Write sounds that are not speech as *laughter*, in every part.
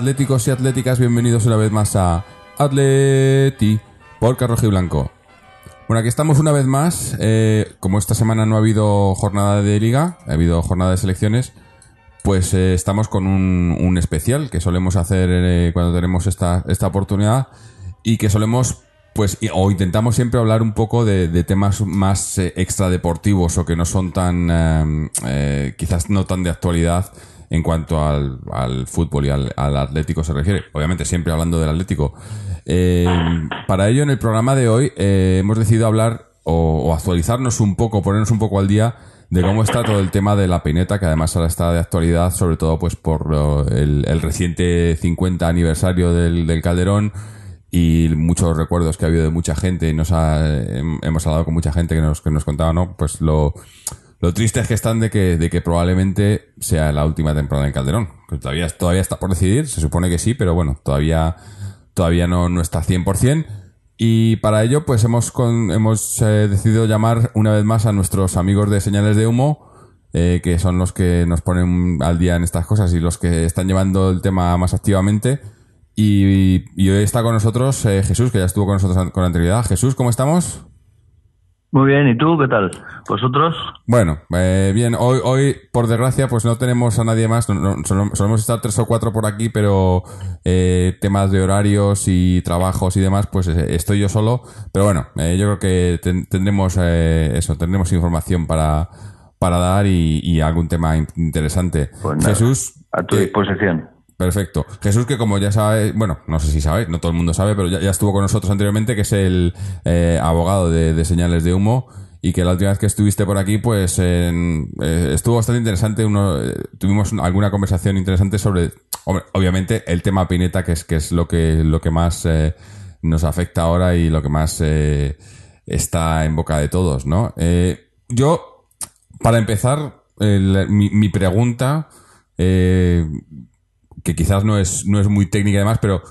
atléticos y atléticas, bienvenidos una vez más a Atleti por Carroji Blanco. Bueno, aquí estamos una vez más. eh, como esta semana no ha habido jornada de liga, ha habido jornada de selecciones, pues eh, estamos con un, especial que solemos hacer eh, cuando tenemos esta, esta oportunidad y que solemos, pues, o intentamos siempre hablar un poco de, de temas más extradeportivos o que no son tan, quizás no tan de actualidad en cuanto al, al fútbol y al, al Atlético se refiere. Obviamente siempre hablando del Atlético. Eh, para ello, en el programa de hoy eh, hemos decidido hablar o, o actualizarnos un poco, ponernos un poco al día de cómo está todo el tema de la peineta, que además ahora está de actualidad, sobre todo pues por lo- el, reciente 50 aniversario del, del Calderón y muchos recuerdos que ha habido de mucha gente y nos ha, hem- hemos hablado con mucha gente que nos, que nos contaba, ¿no? Pues lo, lo triste es que están de que, de que probablemente sea la última temporada en Calderón. Que todavía, todavía está por decidir, se supone que sí, pero bueno, todavía, todavía no, no está 100%. Y para ello, pues hemos, con- hemos eh, decidido llamar una vez más a nuestros amigos de Señales de Humo, eh, que son los que nos ponen al día en estas cosas y los que están llevando el tema más activamente. Y, hoy está con nosotros eh, Jesús, que ya estuvo con nosotros con anterioridad. Jesús, ¿cómo estamos? Muy bien, ¿y tú qué tal? ¿Vosotros? Bueno, eh, bien, hoy, hoy, por desgracia, pues no tenemos a nadie más. No- no- solo- solemos estar tres o cuatro por aquí, pero eh, temas de horarios y trabajos y demás, pues eh, estoy yo solo. Pero bueno, eh, yo creo que ten- tendremos eh, eso, tendremos información para, para dar y, y algún tema in- interesante. Pues nada, Jesús, A tu disposición. Perfecto. Jesús, que como ya sabes, bueno, no sé si sabéis, no todo el mundo sabe, pero ya, estuvo con nosotros anteriormente, que es el eh, abogado de, señales de humo y que la última vez que estuviste por aquí, pues en- eh, estuvo bastante interesante. Uno, eh, tuvimos alguna conversación interesante sobre, obviamente, el tema Pineta, que es, que es lo que, lo que más nos afecta ahora y lo que más está en boca de todos, ¿no? Yo, para empezar, mi, mi pregunta, que quizás no es, no es muy técnica y pero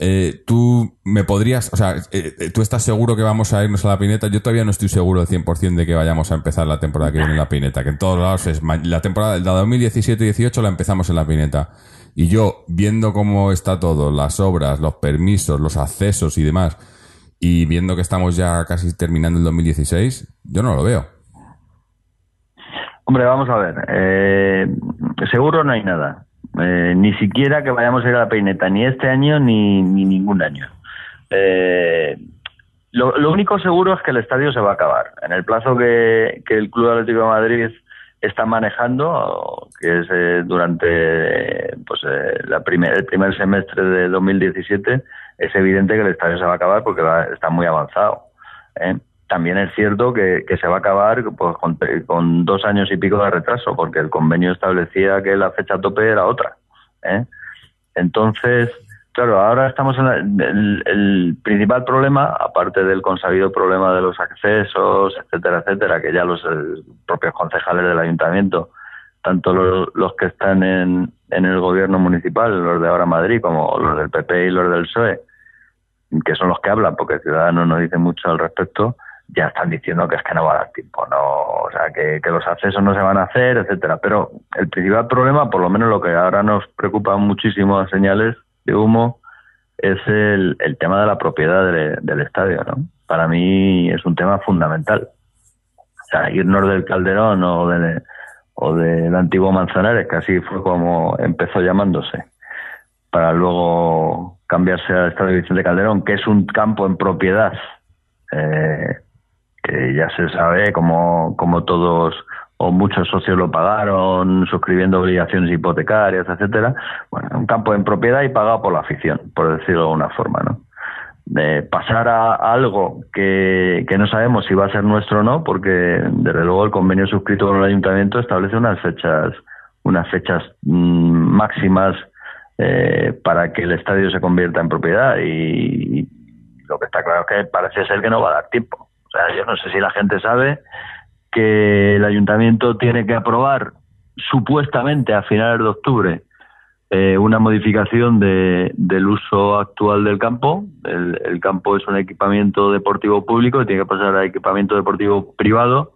eh, tú me podrías, o sea, eh, eh, tú estás seguro que vamos a irnos a la pineta. Yo todavía no estoy seguro del 100% de que vayamos a empezar la temporada que viene en la pineta, que en todos lados es la temporada, la 2017-18 la empezamos en la pineta. Y yo, viendo cómo está todo, las obras, los permisos, los accesos y demás, y viendo que estamos ya casi terminando el 2016, yo no lo veo. Hombre, vamos a ver. eh, seguro no hay nada. Eh, ni siquiera que vayamos a ir a la peineta, ni este año ni, ni ningún año. Eh, lo, lo único seguro es que el estadio se va a acabar. En el plazo que, que el Club Atlético de Madrid está manejando, que es eh, durante pues, eh, la primer, el primer semestre de 2017, es evidente que el estadio se va a acabar porque va- está muy avanzado. ¿eh? También es cierto que, se va a acabar pues, con, dos años y pico de retraso, porque el convenio establecía que la fecha tope era otra. ¿eh? Entonces, claro, ahora estamos en la- el, principal problema, aparte del consabido problema de los accesos, etcétera, etcétera, que ya los eh, propios concejales del ayuntamiento, tanto los, los que están en, en el gobierno municipal, los de ahora Madrid, como los del PP y los del PSOE, que son los que hablan, porque Ciudadanos no dice mucho al respecto, ya están diciendo que es que no va a dar tiempo, no, o sea, que, los accesos no se van a hacer, etcétera. Pero el principal problema, por lo menos lo que ahora nos preocupa muchísimo a señales de humo, es el, tema de la propiedad de- del estadio, ¿no? Para mí es un tema fundamental. O sea, irnos del Calderón o del, o del antiguo Manzanares, que así fue como empezó llamándose, para luego cambiarse al Estadio Vicente Calderón, que es un campo en propiedad, eh, que ya se sabe como, como todos o muchos socios lo pagaron suscribiendo obligaciones hipotecarias, etcétera. Bueno, un campo en propiedad y pagado por la afición, por decirlo de alguna forma, ¿no? De pasar a, algo que, que no sabemos si va a ser nuestro o no, porque desde luego el convenio suscrito con el ayuntamiento establece unas fechas unas fechas mm, máximas eh, para que el estadio se convierta en propiedad y lo que está claro es que parece ser que no va a dar tiempo. O sea, yo no sé si la gente sabe que el ayuntamiento tiene que aprobar supuestamente a finales de octubre eh, una modificación de, del uso actual del campo. El, campo es un equipamiento deportivo público y tiene que pasar a equipamiento deportivo privado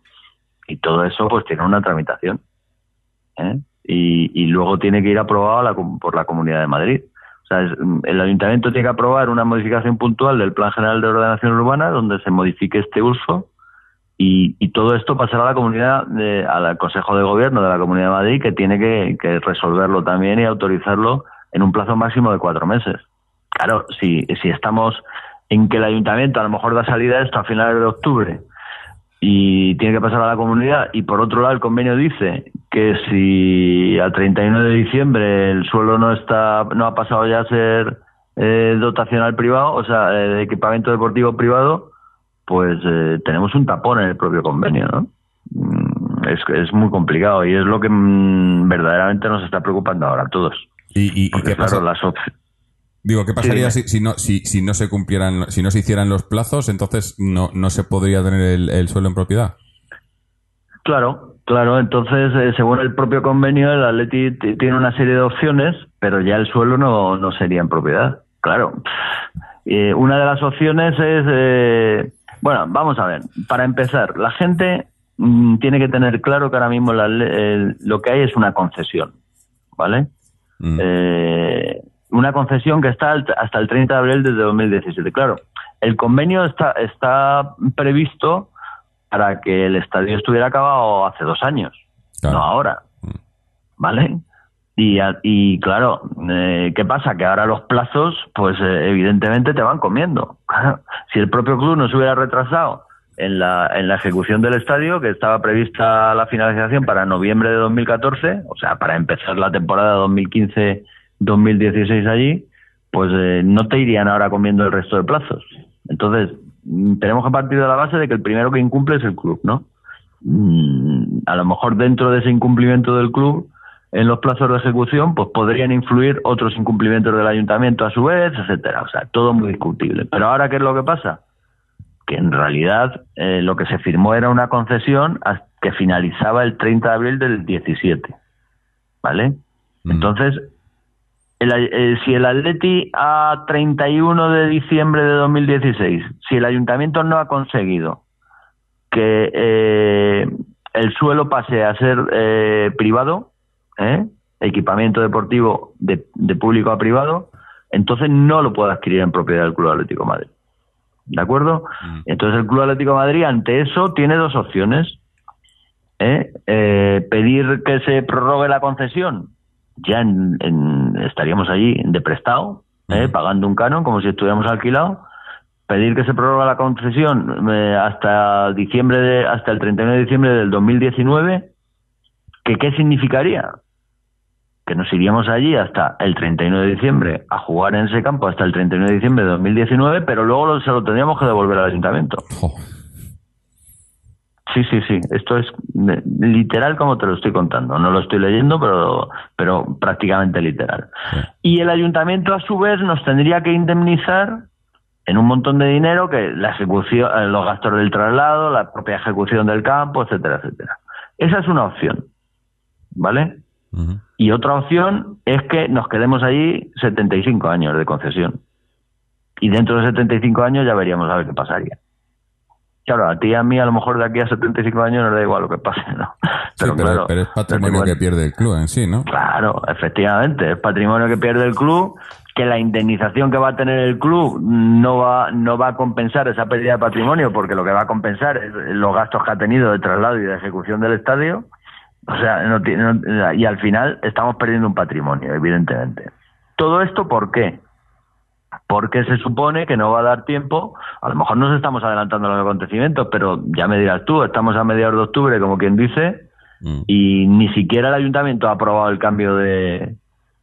y todo eso pues tiene una tramitación. ¿eh? Y, luego tiene que ir aprobado la por la Comunidad de Madrid. Sea, es- el ayuntamiento tiene que aprobar una modificación puntual del Plan General de Ordenación Urbana donde se modifique este uso y, y todo esto pasará a la comunidad, de- al Consejo de Gobierno de la Comunidad de Madrid, que tiene que, que resolverlo también y autorizarlo en un plazo máximo de cuatro meses. Claro, si, si estamos en que el ayuntamiento a lo mejor da salida a esto a finales de octubre y tiene que pasar a la comunidad y por otro lado el convenio dice que si al 31 de diciembre el suelo no está no ha pasado ya a ser eh, dotacional privado, o sea, eh, equipamiento deportivo privado, pues eh, tenemos un tapón en el propio convenio, ¿no? Mm, Es, es muy complicado y es lo que mm, verdaderamente nos está preocupando ahora a todos. ¿Y, y- y Porque, qué, claro, las op- Digo, ¿qué pasaría Sí, si, si no, si, si no se cumplieran, si no se hicieran los plazos? Entonces no, no se podría tener el, el suelo en propiedad. Claro, claro. Entonces, eh, según el propio convenio, el Atleti tiene una serie de opciones, pero ya el suelo no, no sería en propiedad. Claro. Eh, una de las opciones es, eh, bueno, vamos a ver. Para empezar, la gente mm, tiene que tener claro que ahora mismo la el- lo que hay es una concesión, ¿vale? Mm. Eh, una concesión que está hasta el 30 de abril de 2017. Claro, el convenio está, está previsto para que el estadio estuviera acabado hace dos años, Claro. no ahora. ¿Vale? Y, y claro, eh, ¿qué pasa? Que ahora los plazos, pues eh, evidentemente te van comiendo. *laughs* si el propio club no se hubiera retrasado en la, en la ejecución del estadio, que estaba prevista la finalización para noviembre de 2014, o sea, para empezar la temporada 2015-2016 allí, pues eh, no te irían ahora comiendo el resto de plazos. Entonces, mm, tenemos que partir de la base de que el primero que incumple es el club, ¿no? Mm, a lo mejor dentro de ese incumplimiento del club, en los plazos de ejecución, pues podrían influir otros incumplimientos del ayuntamiento a su vez, etcétera. O sea, todo muy discutible. Pero ahora, ¿qué es lo que pasa? Que en realidad eh, lo que se firmó era una concesión que finalizaba el 30 de abril del 17. ¿Vale? Mm. Entonces, el, eh, si el Atleti a 31 de diciembre de 2016, si el ayuntamiento no ha conseguido que eh, el suelo pase a ser eh, privado, ¿eh? equipamiento deportivo de, de público a privado, entonces no lo puede adquirir en propiedad del Club Atlético de Madrid. ¿De acuerdo? Entonces el Club Atlético de Madrid ante eso tiene dos opciones. Eh, pedir que se prorrogue la concesión, ya en- en- estaríamos allí de prestado, ¿eh? pagando un canon como si estuviéramos alquilados. Pedir que se prorrogue la concesión eh, hasta diciembre de, hasta el 31 de diciembre del 2019, que qué significaría? Que nos iríamos allí hasta el 31 de diciembre a jugar en ese campo hasta el 31 de diciembre de 2019, pero luego se lo tendríamos que devolver al ayuntamiento. Jo. Sí, sí, sí. Esto es literal como te lo estoy contando. No lo estoy leyendo, pero, pero prácticamente literal. Y el ayuntamiento, a su vez, nos tendría que indemnizar en un montón de dinero que la ejecución, eh, los gastos del traslado, la propia ejecución del campo, etcétera, etcétera. Esa es una opción, ¿vale? Y otra opción es que nos quedemos allí 75 años de concesión. Y dentro de 75 años ya veríamos a ver qué pasaría. Claro, a ti y a mí a lo mejor de aquí a 75 años nos da igual lo que pase, ¿no? Sí, pero, pero es patrimonio igual- que pierde el club en sí, ¿no? Claro, efectivamente, es patrimonio que pierde el club, que la indemnización que va a tener el club no va, no va a compensar esa pérdida de patrimonio, porque lo que va a compensar es los gastos que ha tenido de traslado y de ejecución del estadio. O sea, no tiene- no- y al final estamos perdiendo un patrimonio, evidentemente. ¿Todo esto por qué? Porque se supone que no va a dar tiempo, a lo mejor nos estamos adelantando a los acontecimientos, pero ya me dirás tú, estamos a mediados de octubre, como quien dice, Mm. y ni siquiera el ayuntamiento ha aprobado el cambio de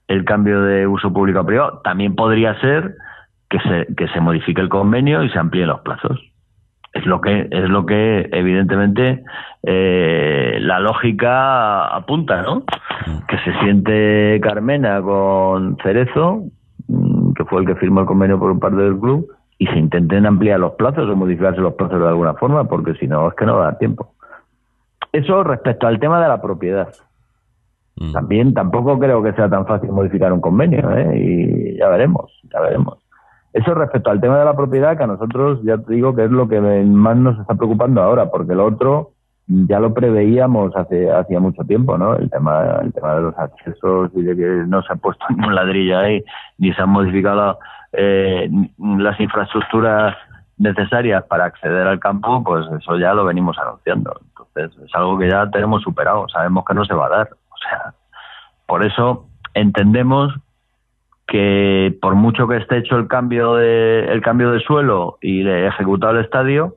el cambio de uso público a privado. También podría ser que se, que se modifique el convenio y se amplíen los plazos. Es lo que, es lo que evidentemente eh, la lógica apunta, ¿no? Que se siente Carmena con Cerezo, mm, fue el que firmó el convenio por parte del club, y se intenten ampliar los plazos o modificarse los plazos de alguna forma, porque si no, es que no va a dar tiempo. Eso respecto al tema de la propiedad. Mm. También tampoco creo que sea tan fácil modificar un convenio, ¿eh? y ya veremos, ya veremos. Eso respecto al tema de la propiedad, que a nosotros ya te digo que es lo que más nos está preocupando ahora, porque el otro ya lo preveíamos hace hacía mucho tiempo, ¿no? El tema, el tema de los accesos y de que no se ha puesto *laughs* ningún ladrillo ahí, ni se han modificado eh, las infraestructuras necesarias para acceder al campo, pues eso ya lo venimos anunciando. Entonces es algo que ya tenemos superado, sabemos que no se va a dar. O sea, por eso entendemos que por mucho que esté hecho el cambio de el cambio de suelo y de ejecutado el estadio,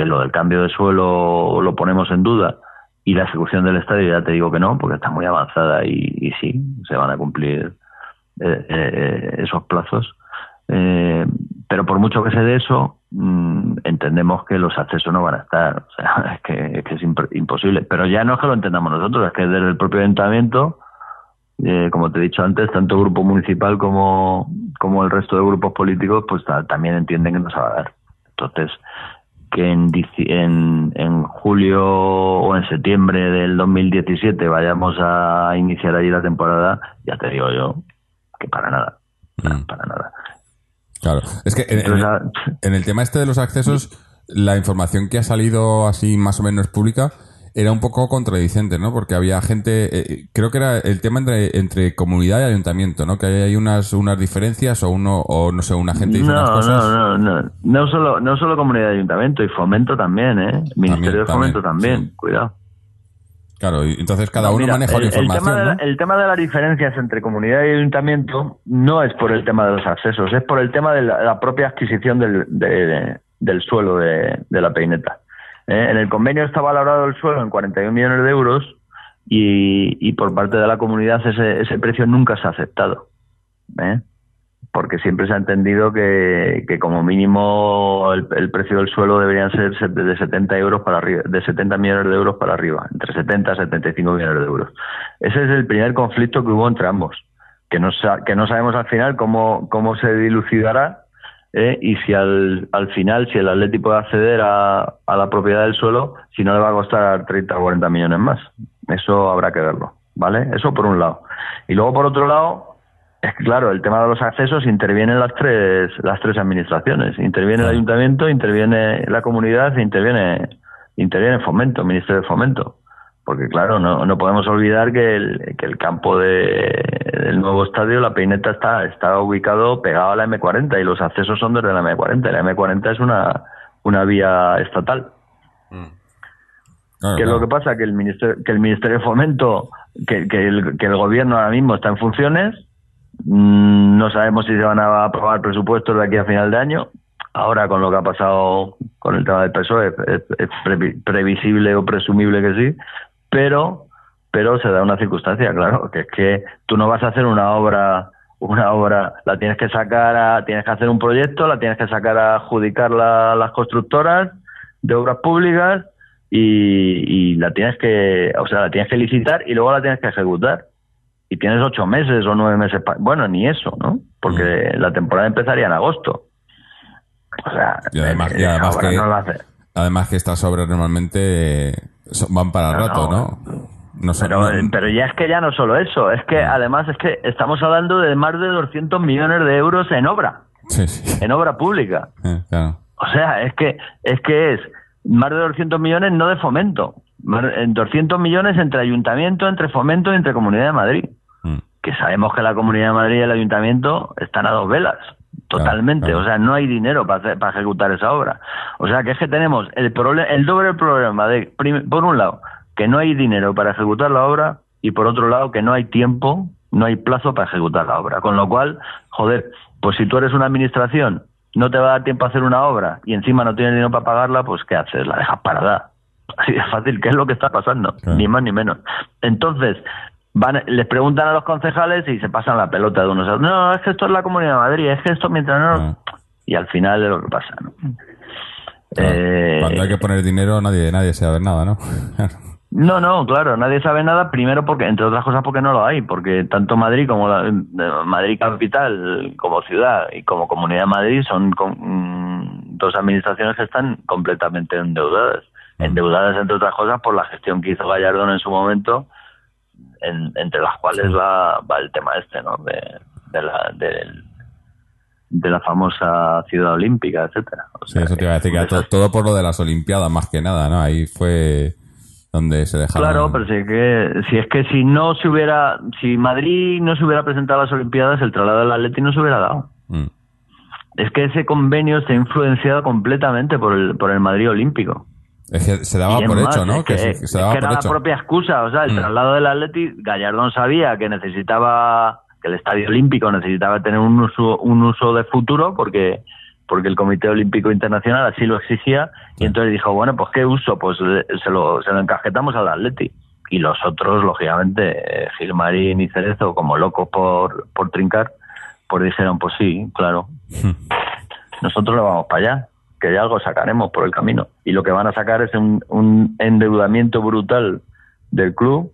que lo del cambio de suelo lo ponemos en duda y la ejecución del estadio ya te digo que no, porque está muy avanzada y, sí, se van a cumplir eh, eh, esos plazos. Eh, pero por mucho que se dé eso, mm, entendemos que los accesos no van a estar. O sea, *laughs* es que es, que es imp- imposible. Pero ya no es que lo entendamos nosotros, es que desde el propio ayuntamiento, eh, como te he dicho antes, tanto el grupo municipal como, como el resto de grupos políticos, pues ta- también entienden que no se va a dar. Entonces, que en, en, en julio o en septiembre del 2017 vayamos a iniciar allí la temporada, ya te digo yo que para nada. Mm. Para nada. Claro. Es que en, en- Entonces, ah, en el tema este de los accesos, la información que ha salido así más o menos pública era un poco contradicente, ¿no? Porque había gente, eh, creo que era el tema entre, entre comunidad y ayuntamiento, ¿no? Que hay unas, unas diferencias o uno, o no sé, una gente dice unas no, cosas. no, no, no, no solo, no solo comunidad de ayuntamiento y fomento también, ¿eh? Ministerio de Fomento también, sí. cuidado. Claro, y entonces cada uno Mira, maneja el, la el información, tema de, la- ¿no? el tema de las diferencias entre comunidad y ayuntamiento no es por el tema de los accesos, es por el tema de la, la propia adquisición del, de- del suelo de, de la peineta. Eh, En el convenio está valorado el suelo en 41 millones de euros y, y por parte de la comunidad ese, ese precio nunca se ha aceptado. ¿eh? Porque siempre se ha entendido que, como mínimo el, precio del suelo deberían ser se- de 70 euros para arriba, de 70 millones de euros para arriba, entre 70 y 75 millones de euros. Ese es el primer conflicto que hubo entre ambos, que no, que no sabemos al final cómo, cómo se dilucidará ¿eh? y si al, al final, si el Atleti puede acceder a, a la propiedad del suelo, si no le va a costar 30 o 40 millones más. Eso habrá que verlo, ¿vale? Eso por un lado. Y luego por otro lado, es que claro, el tema de los accesos intervienen las tres, las tres administraciones. Interviene el ayuntamiento, interviene la comunidad e interviene, interviene Fomento, Ministerio de Fomento. Porque claro, no, no podemos olvidar que el, que el campo de, del nuevo estadio, la peineta, está, está ubicado pegado a la M40 y los accesos son desde la M40. La M40 es una, una vía estatal. Claro, ¿Qué es lo que pasa? Que el Ministerio, que el ministerio de Fomento, que, que, el, que el gobierno ahora mismo está en funciones, mm, no sabemos si se van a aprobar presupuestos de aquí a final de año. Ahora, con lo que ha pasado con el tema del PSOE, es, es previ- previsible o presumible que sí, pero, pero se da una circunstancia, claro, que es que tú no vas a hacer una obra una obra la tienes que sacar a, tienes que hacer un proyecto la tienes que sacar a adjudicar la- las constructoras de obras públicas y, y la tienes que, o sea, la tienes que licitar y luego la tienes que ejecutar. Y tienes ocho meses o nueve meses, pa- bueno, ni eso, ¿no? Porque la temporada empezaría en agosto. O sea, Y además- y además que- no la hace. Además que estas obras normalmente van para No, rato, no. ¿no? No son- Pero, eh, pero ya es que ya no solo eso, es que además es que estamos hablando de más de 200 millones de euros en obra, Sí, sí. en obra pública. *laughs* Eh, claro. O sea, es que es que es más de 200 millones no de fomento, más de- en 200 millones entre ayuntamiento, entre fomento y entre Comunidad de Madrid. Mm. Que sabemos que la Comunidad de Madrid y el ayuntamiento están a dos velas, totalmente. claro. O sea, no hay dinero para, hacer- para ejecutar esa obra. O sea, que es que tenemos el, el doble problema de, por un lado, que no hay dinero para ejecutar la obra y por otro lado, que no hay tiempo, no hay plazo para ejecutar la obra. Con lo cual, joder, pues si tú eres una administración, no te va a dar tiempo a hacer una obra y encima no tienes dinero para pagarla, pues ¿qué haces? La dejas parada. *laughs* Así de fácil, ¿qué es lo que está pasando? Claro. Ni más ni menos. Entonces, van, les preguntan a los concejales y se pasan la pelota de unos a otros. No, es que esto es la Comunidad de Madrid, es que esto mientras no... Claro. Y al final es lo que pasa, ¿no? Eh, Cuando hay que poner dinero, nadie, nadie sabe nada, ¿no? *laughs* No, no, claro, nadie sabe nada. Primero, porque entre otras cosas, porque no lo hay, porque tanto Madrid como la, Madrid capital, como ciudad y como Comunidad de Madrid son con- mm, dos administraciones que están completamente endeudadas. Endeudadas entre otras cosas por la gestión que hizo Gallardón en su momento, en- entre las cuales va, va el tema este, ¿no? De, de la del- de la famosa ciudad olímpica, etcétera. O Sí, sea, eso te iba a decir, que todo por lo de las Olimpiadas, más que nada, ¿no? Ahí fue donde se dejaron... Claro, pero si es que si es que si no se hubiera, si Madrid no se hubiera presentado a las Olimpiadas, el traslado del Atleti no se hubiera dado. Mm. Es que ese convenio está influenciado completamente por el por el Madrid Olímpico. Es que se daba por más, hecho, ¿no? es Que, que, se, es que se daba que por era hecho. la propia excusa, o sea, el Mm. traslado del Atleti, Gallardón sabía que necesitaba, que el Estadio Olímpico necesitaba tener un uso, un uso de futuro porque porque el Comité Olímpico Internacional así lo exigía y entonces dijo, bueno, pues qué uso, pues se lo, se lo encajetamos al Atleti. Y los otros, lógicamente, eh, Gilmarín y Cerezo, como locos por, por trincar, pues dijeron, pues sí, claro, nosotros le vamos para allá, que ya algo sacaremos por el camino. Y lo que van a sacar es un, un endeudamiento brutal del club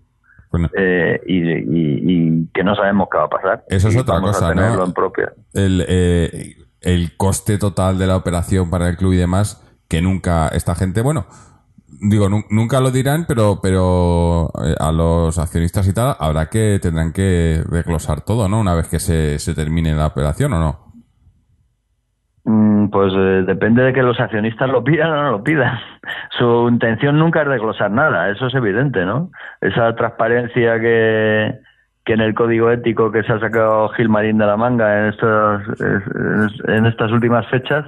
Bueno, eh, y, y- y que no sabemos qué va a pasar. Eso es otra cosa, ¿no? en propia. el, eh, el coste total de la operación para el club y demás, que nunca esta gente, bueno, digo, nu- nunca lo dirán, pero pero eh, a los accionistas y tal habrá que, tendrán que desglosar todo, ¿no? Una vez que se, se termine la operación o no. Mm, Pues eh, depende de que los accionistas lo pidan o no lo pidan. *laughs* Su intención nunca es desglosar nada, eso es evidente, ¿no? Esa transparencia que, que en el código ético que se ha sacado Gilmarín de la manga en, en estas últimas fechas,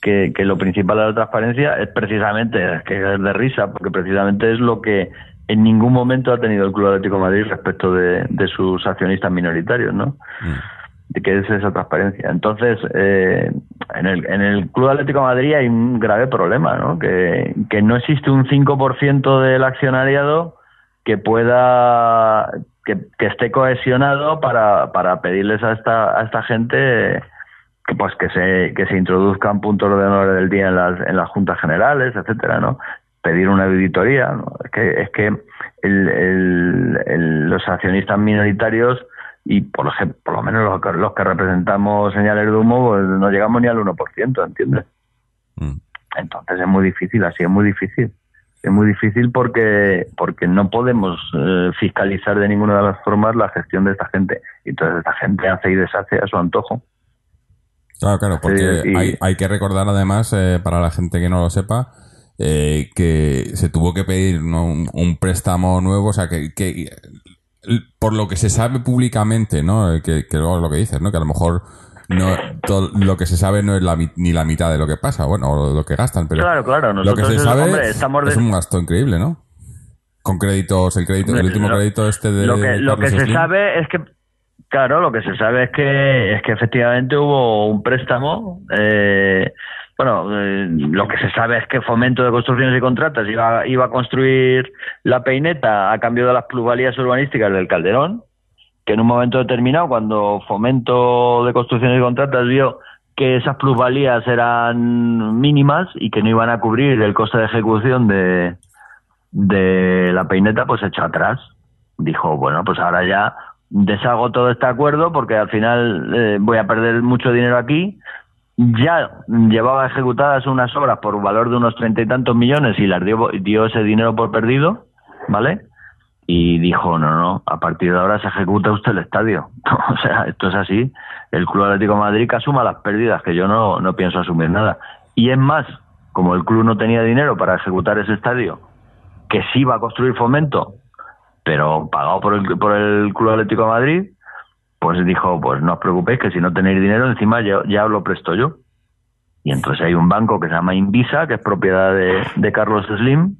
que, lo principal de la transparencia es precisamente, que es de risa, porque precisamente es lo que en ningún momento ha tenido el Club Atlético de Madrid respecto de, de sus accionistas minoritarios, ¿no? de que es esa transparencia. Entonces, eh, en, el, en el Club Atlético Madrid hay un grave problema, ¿no? Que, que no existe un 5% del accionariado que pueda, que, esté cohesionado para, para pedirles a esta, a esta gente que pues que se, que se introduzcan puntos de honor del día en las, en las juntas generales, etcétera, ¿no? Pedir una auditoría, ¿no? Es que, es que el- el- los accionistas minoritarios y por, ej- por lo menos los que, los que representamos señales de humo pues no llegamos ni al 1%, ¿entiendes? Mm. Entonces es muy difícil, así es muy difícil. Es muy difícil porque porque no podemos eh, fiscalizar de ninguna de las formas la gestión de esta gente. Y entonces esta gente hace y deshace a su antojo. Claro, claro, porque Sí, y- hay, hay que recordar además, eh, para la gente que no lo sepa, eh, que se tuvo que pedir ¿no? un, un préstamo nuevo, o sea, que, que por lo que se sabe públicamente, ¿no? Eh, Que, que luego lo que dices, ¿no? Que a lo mejor no todo lo que se sabe no es la, ni la mitad de lo que pasa, bueno, o lo que gastan, pero Claro, claro, lo que se es- sabe hombre, estamos de- es un gasto increíble, ¿no? Con créditos, el crédito, el último lo- crédito este de lo que lo que se sabe es que claro lo que se sabe es que es que efectivamente hubo un préstamo eh, bueno eh, lo que se sabe es que fomento de construcciones y contratas iba iba a construir la peineta a cambio de las plusvalías urbanísticas del Calderón que en un momento determinado cuando fomento de construcciones y contratas vio que esas plusvalías eran mínimas y que no iban a cubrir el coste de ejecución de, de la peineta, pues echó atrás. Dijo, bueno, pues ahora ya deshago todo este acuerdo porque al final eh, voy a perder mucho dinero aquí. Ya llevaba ejecutadas unas obras por valor de unos treinta y tantos millones y las dio, dio ese dinero por perdido, ¿vale? Y dijo, no, no, a partir de ahora se ejecuta usted el estadio. *laughs* o sea, esto es así. El Club Atlético de Madrid que asuma las pérdidas, que yo no, no pienso asumir nada. Y es más, como el club no tenía dinero para ejecutar ese estadio, que sí va a construir fomento, pero pagado por el, por el Club Atlético de Madrid, pues dijo, pues no os preocupéis que si no tenéis dinero, encima ya, ya os lo presto yo. Y entonces hay un banco que se llama Invisa, que es propiedad de, Carlos Slim,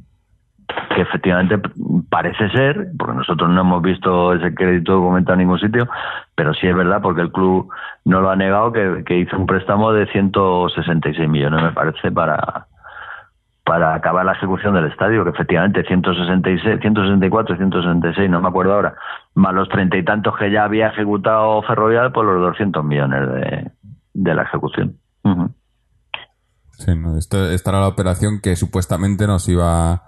que efectivamente parece ser, porque nosotros no hemos visto ese crédito documentado en ningún sitio, pero sí es verdad, porque el club no lo ha negado, que, que hizo un préstamo de 166 millones, me parece, para, para acabar la ejecución del estadio, que efectivamente 166, 164, 166, no me acuerdo ahora, más los treinta y tantos que ya había ejecutado Ferrovial, por los 200 millones de, de la ejecución. Sí, ¿no? Esto, esta era la operación que supuestamente nos iba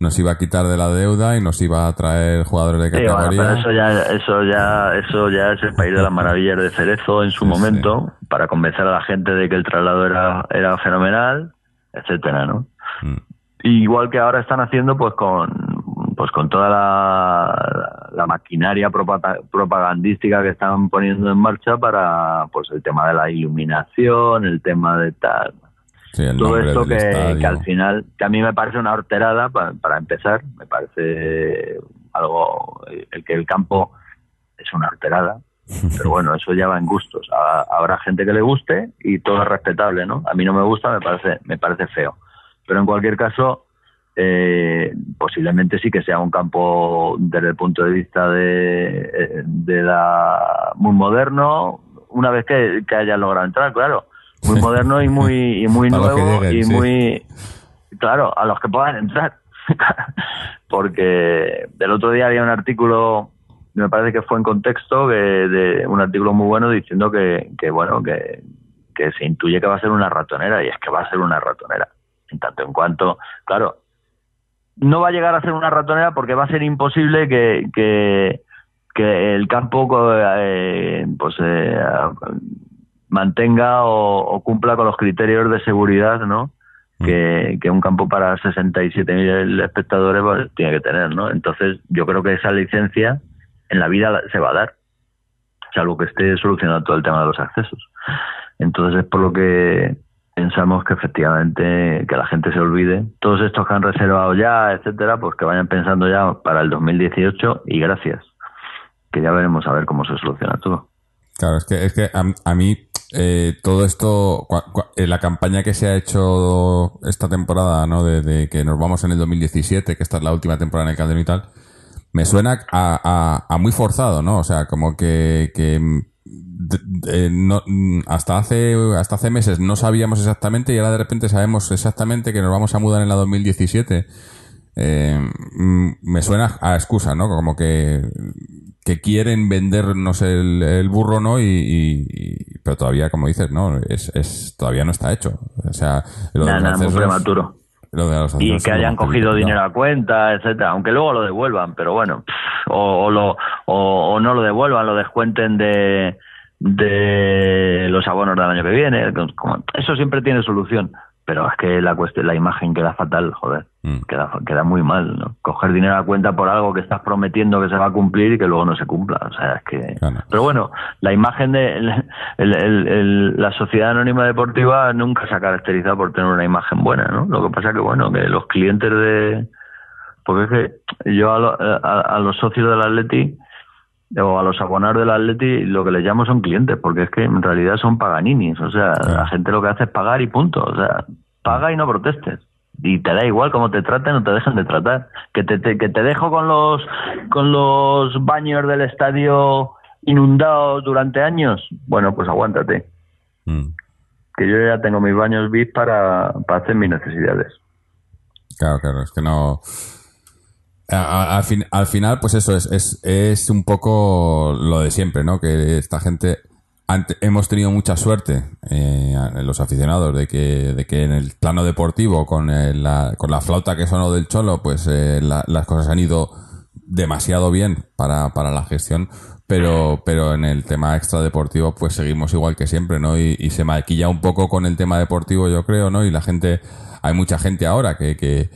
nos iba a quitar de la deuda y nos iba a traer jugadores de Sí, bueno, categoría. pero eso ya, eso ya, eso ya es el país de las maravillas de Cerezo en su Sí, momento, para convencer a la gente de que el traslado era, era fenomenal, etcétera, ¿no? Mm. Igual que ahora están haciendo pues con pues con toda la, la maquinaria propa- propagandística que están poniendo en marcha para pues el tema de la iluminación, el tema de tal. Sí, Todo esto que, al final, que a mí me parece una horterada pa- para, empezar, me parece algo, el que el campo es una horterada, *laughs* pero bueno, eso ya va en gustos. Ha- Habrá gente que le guste y todo es respetable, ¿no? A mí no me gusta, me parece, me parece feo. Pero en cualquier caso, eh, posiblemente sí que sea un campo desde el punto de vista de, eh, de la muy moderno, una vez que, que haya logrado entrar, claro, muy moderno y muy y muy *laughs* nuevo lleguen, y sí. muy claro a los que puedan entrar. *laughs* Porque del otro día había un artículo me parece que fue en contexto que de un artículo muy bueno diciendo que, que bueno que, que se intuye que va a ser una ratonera y es que va a ser una ratonera en tanto en cuanto claro no va a llegar a ser una ratonera porque va a ser imposible que, que, que el campo eh, pues eh, mantenga o, o cumpla con los criterios de seguridad ¿no? que, que un campo para 67.000 espectadores pues, tiene que tener, ¿no? Entonces, yo creo que esa licencia en la vida se va a dar, salvo que esté solucionado todo el tema de los accesos. Entonces, es por lo que pensamos que efectivamente que la gente se olvide. Todos estos que han reservado ya, etcétera, pues que vayan pensando ya para el 2018 y gracias, que ya veremos a ver cómo se soluciona todo. Claro, es que, es que a, a mí eh, todo esto, eh, la campaña que se ha hecho esta temporada, ¿no? De, de que nos vamos en el 2017, que esta es la última temporada en el Calderón y tal, me suena a, a- a muy forzado, ¿no? O sea, como que, que no, hasta hace hasta hace meses no sabíamos exactamente y ahora de repente sabemos exactamente que nos vamos a mudar en la 2017. Eh, mm, me suena a excusa, ¿no? Como que, que quieren vendernos el, el burro, ¿no? Y, y- y- pero todavía, como dices, no, es, es todavía no está hecho. O sea, lo de muy prematuro. Lo de los y que hayan cogido dinero a cuenta, etcétera, aunque luego lo devuelvan, pero bueno, o, o lo o, o no lo devuelvan, lo descuenten de de los abonos del año que viene, eso siempre tiene solución, pero es que la cuestión, la imagen queda fatal, joder, Mm. queda queda muy mal, ¿no? Coger dinero a cuenta por algo que estás prometiendo que se va a cumplir y que luego no se cumpla, o sea, es que Claro. pero bueno, la imagen de el- el- el- el- la sociedad anónima deportiva nunca se ha caracterizado por tener una imagen buena, ¿no? Lo que pasa que bueno, que los clientes de porque es que yo a, lo- a- a los socios del Atleti o a los abonados del Atleti lo que les llamo son clientes, porque es que en realidad son paganinis, o sea, Claro. la gente lo que hace es pagar y punto, o sea, paga y no protestes. Y te da igual cómo te traten o te dejen de tratar. Que te, te- que te dejo con los con los baños del estadio inundados durante años. Bueno, pues aguántate. Mm. Que yo ya tengo mis baños VIP para, para hacer mis necesidades. Claro, claro, es que no. Al, fin- al final, pues eso es, es, es un poco lo de siempre, ¿no? Que esta gente. ante- hemos tenido mucha suerte, eh, los aficionados, de que, de que en el plano deportivo, con, el- la, con la flauta que sonó del Cholo, pues eh, la- las cosas han ido demasiado bien para, para la gestión. Pero, pero en el tema extradeportivo, pues seguimos igual que siempre, ¿no? Y, y se maquilla un poco con el tema deportivo, yo creo, ¿no? Y la gente, hay mucha gente ahora que, que,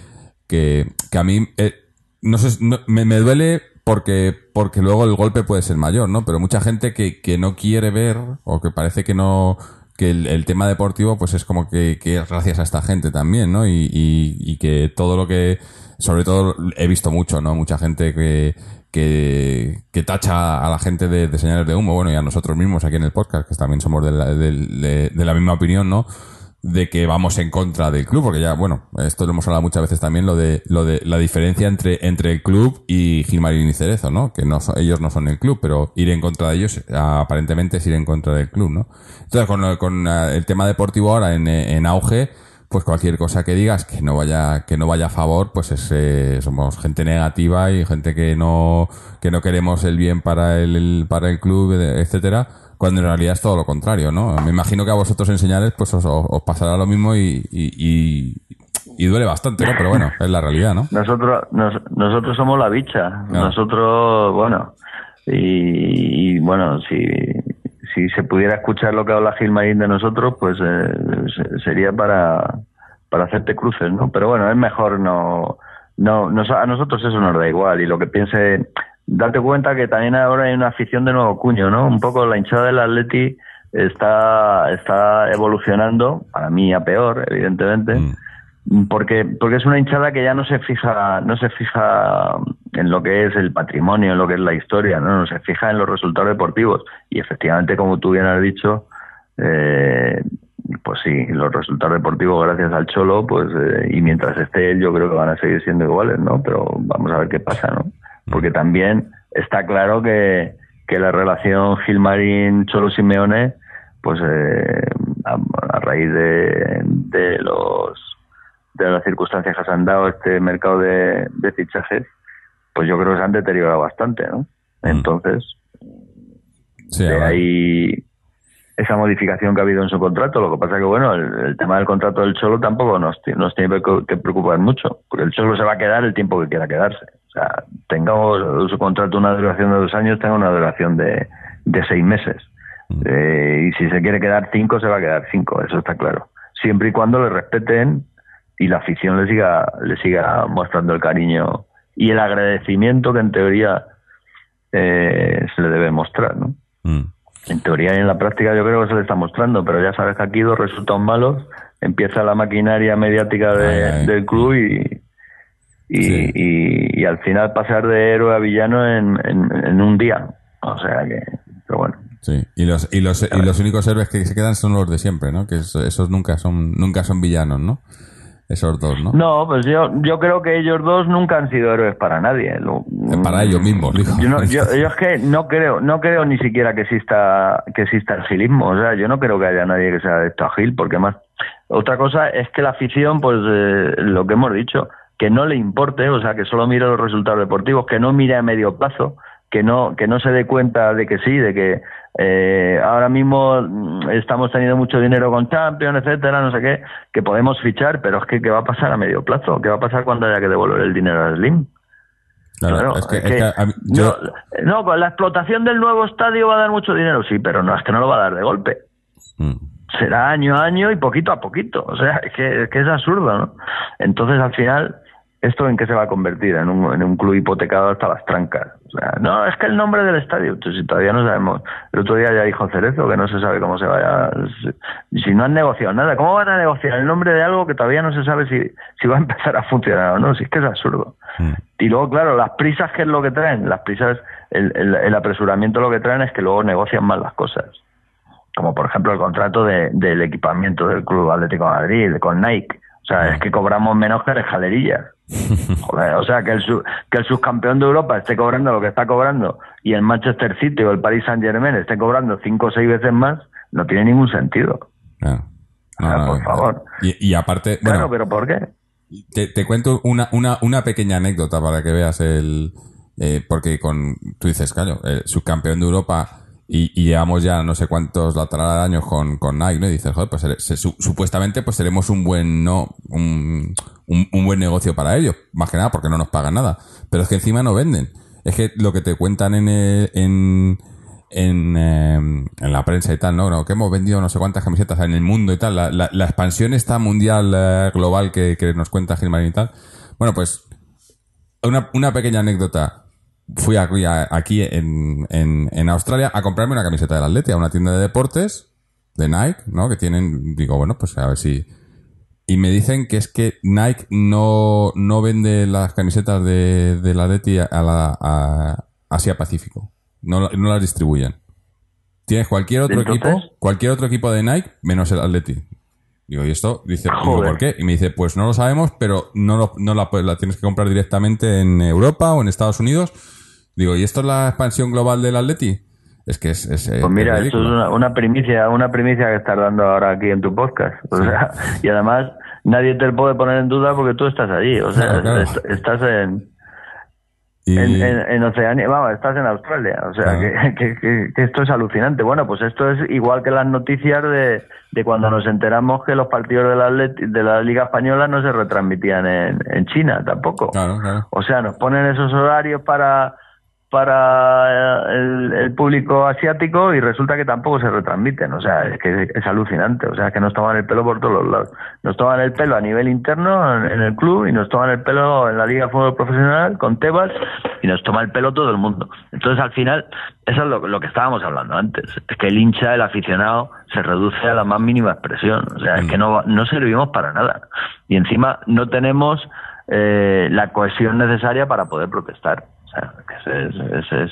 que, que a mí, eh, no sé, no- me, me duele porque, porque luego el golpe puede ser mayor, ¿no? Pero mucha gente que, que no quiere ver o que parece que no, que el, tema deportivo pues es como que, que gracias a esta gente también, ¿no? Y, y, y que todo lo que, sobre todo he visto mucho, ¿no? Mucha gente que, que, que tacha a la gente de, de señales de humo, bueno, y a nosotros mismos aquí en el podcast, que también somos de la, de- de la misma opinión, ¿no? De que vamos en contra del club, porque ya, bueno, esto lo hemos hablado muchas veces también, lo de, lo de la diferencia entre, entre el club y Gilmarín y Cerezo, ¿no? Que no son- ellos no son el club, pero ir en contra de ellos aparentemente es ir en contra del club, ¿no? Entonces, con, con eh, el tema deportivo ahora en, en auge, pues cualquier cosa que digas que no vaya que no vaya a favor, pues es, eh, somos gente negativa y gente que no que no queremos el bien para el, para el club, etcétera, cuando en realidad es todo lo contrario, ¿no? Me imagino que a vosotros enseñarles pues os, os pasará lo mismo y, y, y, duele bastante, ¿no? Pero bueno, es la realidad, ¿no? Nosotros nosotros somos la bicha, nosotros, bueno, y, bueno, si si se pudiera escuchar lo que habla Gilmarín de nosotros, pues eh, sería para, para hacerte cruces, ¿no? Pero bueno, es mejor no, no, a nosotros eso nos da igual y lo que piense, date cuenta que también ahora hay una afición de nuevo cuño, ¿no? Un poco la hinchada del Atleti está, está evolucionando, para mí a peor, evidentemente. Mm porque porque es una hinchada que ya no se fija no se fija en lo que es el patrimonio en lo que es la historia no, no se fija en los resultados deportivos y efectivamente como tú bien has dicho eh, pues sí los resultados deportivos gracias al cholo pues eh, y mientras esté él yo creo que van a seguir siendo iguales no pero vamos a ver qué pasa no porque también está claro que que la relación Gilmarín Cholo Simeone pues eh, a, raíz de, de los de las circunstancias que se han dado este mercado de, fichajes, pues yo creo que se han deteriorado bastante, ¿no? Mm. Entonces, de ahí esa modificación que ha habido en su contrato. Lo que pasa que, bueno, el, tema del contrato del Cholo tampoco nos, nos tiene que preocupar mucho, porque el Cholo se va a quedar el tiempo que quiera quedarse. Sea, tengamos su contrato una duración de dos años, tenga una duración de, de seis meses. Mm. Eh, y si se quiere quedar cinco, se va a quedar cinco, eso está claro. Siempre y cuando le respeten y la afición le siga, le siga mostrando el cariño y el agradecimiento que en teoría eh, se le debe mostrar, ¿no? Mm. En teoría y en la práctica yo creo que se le está mostrando, pero ya sabes que aquí dos resultados malos, empieza la maquinaria mediática del club y, y, al final pasar de héroe a villano en, en, un día. O sea que, pero bueno. Sí, y los, y los, y los únicos héroes que se quedan son los de siempre, ¿no? Que esos nunca son, nunca son villanos, ¿no? esos dos, ¿no? No, pues yo, yo creo que ellos dos nunca han sido héroes para nadie. Eh, para ellos mismos, digo. Yo, *laughs* yo, es que no creo, no creo ni siquiera que exista, que exista el gilismo. O sea, yo no creo que haya nadie que sea de esto a Gil, porque más. Otra cosa es que la afición, pues eh, lo que hemos dicho, que no le importe, o sea, que solo mire los resultados deportivos, que no mire a medio plazo, que no, que no se dé cuenta de que sí, de que eh, ahora mismo mm, estamos teniendo mucho dinero con Champions, etcétera, no sé qué, que podemos fichar, pero es que ¿qué va a pasar a medio plazo? ¿Qué va a pasar cuando haya que devolver el dinero a Slim? Claro, es que, no, con la explotación del nuevo estadio va a dar mucho dinero, sí, pero no es que no lo va a dar de golpe. Mm. Será año a año y poquito a poquito. O sea, es que, es que es absurdo, ¿no? Entonces, al final, ¿esto en qué se va a convertir? En un, en un club hipotecado hasta las trancas. O sea, no, es que el nombre del estadio, si todavía no sabemos. El otro día ya dijo Cerezo que no se sabe cómo se vaya. Si no han negociado nada, ¿cómo van a negociar el nombre de algo que todavía no se sabe si, si va a empezar a funcionar o no? Si es que es absurdo. Mm. Y luego, claro, las prisas, ¿qué es lo que traen? Las prisas, el, el, apresuramiento lo que traen es que luego negocian mal las cosas. Como por ejemplo el contrato de, del equipamiento del Club Atlético de Madrid, con Nike. O sea, es que cobramos menos que. *laughs* Joder, o sea, que el, que el subcampeón de Europa esté cobrando lo que está cobrando y el Manchester City o el Paris Saint Germain esté cobrando cinco o seis veces más, no tiene ningún sentido. por favor. Y, aparte. Bueno, pero ¿por qué? Te, cuento una, una, una pequeña anécdota para que veas el. Eh, porque con. Tú dices, claro, el subcampeón de Europa y, llevamos ya no sé cuántos laterales años con, con Nike, ¿no? Y dices, joder, pues supuestamente pues seremos un buen, no, un, un, buen negocio para ellos. Más que nada porque no nos pagan nada. Pero es que encima no venden. Es que lo que te cuentan en, en, em, en la prensa y tal, ¿no? Que hemos vendido no sé cuántas camisetas en el mundo y tal. La, la, la expansión esta mundial eh, global que, que nos cuenta Gilmarín y tal. Bueno, pues una, una pequeña anécdota fui aquí, aquí en, en, en, Australia a comprarme una camiseta del Atleti a una tienda de deportes de Nike, ¿no? Que tienen, digo, bueno, pues a ver si... Y me dicen que es que Nike no, no vende las camisetas de, del Atleti a la a Asia Pacífico. No, no las distribuyen. Tienes cualquier otro equipo, cualquier otro equipo de Nike menos el Atleti. Digo, ¿y esto? Dice, ¿por qué? Y me dice, pues no lo sabemos, pero no, no la, la, tienes que comprar directamente en Europa o en Estados Unidos Digo, ¿y esto es la expansión global del Atleti? Es que es... es pues mira, esto es una, primicia, una primicia que estás dando ahora aquí en tu podcast. O sea, y además, nadie te puede poner en duda porque tú estás allí, o sea, Claro, claro. est- estás en, Y- en, en- en Oceanía, vamos, estás en Australia, o sea, Claro. que, que- esto es alucinante. Bueno, pues esto es igual que las noticias de, de cuando nos enteramos que los partidos de la, de la Liga Española no se retransmitían en, en China tampoco. Claro, claro. O sea, nos ponen esos horarios para para eh, el, público asiático y resulta que tampoco se retransmiten. O sea, es que es alucinante. O sea, que nos toman el pelo por todos los lados. Nos toman el pelo a nivel interno en, en el club y nos toman el pelo en la Liga de Fútbol Profesional con Tebas y nos toma el pelo todo el mundo. Entonces, al final, eso es lo, lo que estábamos hablando antes. Es que el hincha, el aficionado, se reduce a la más mínima expresión. O sea, es que no, no servimos para nada. Y encima no tenemos eh, la cohesión necesaria para poder protestar. Es, es, es,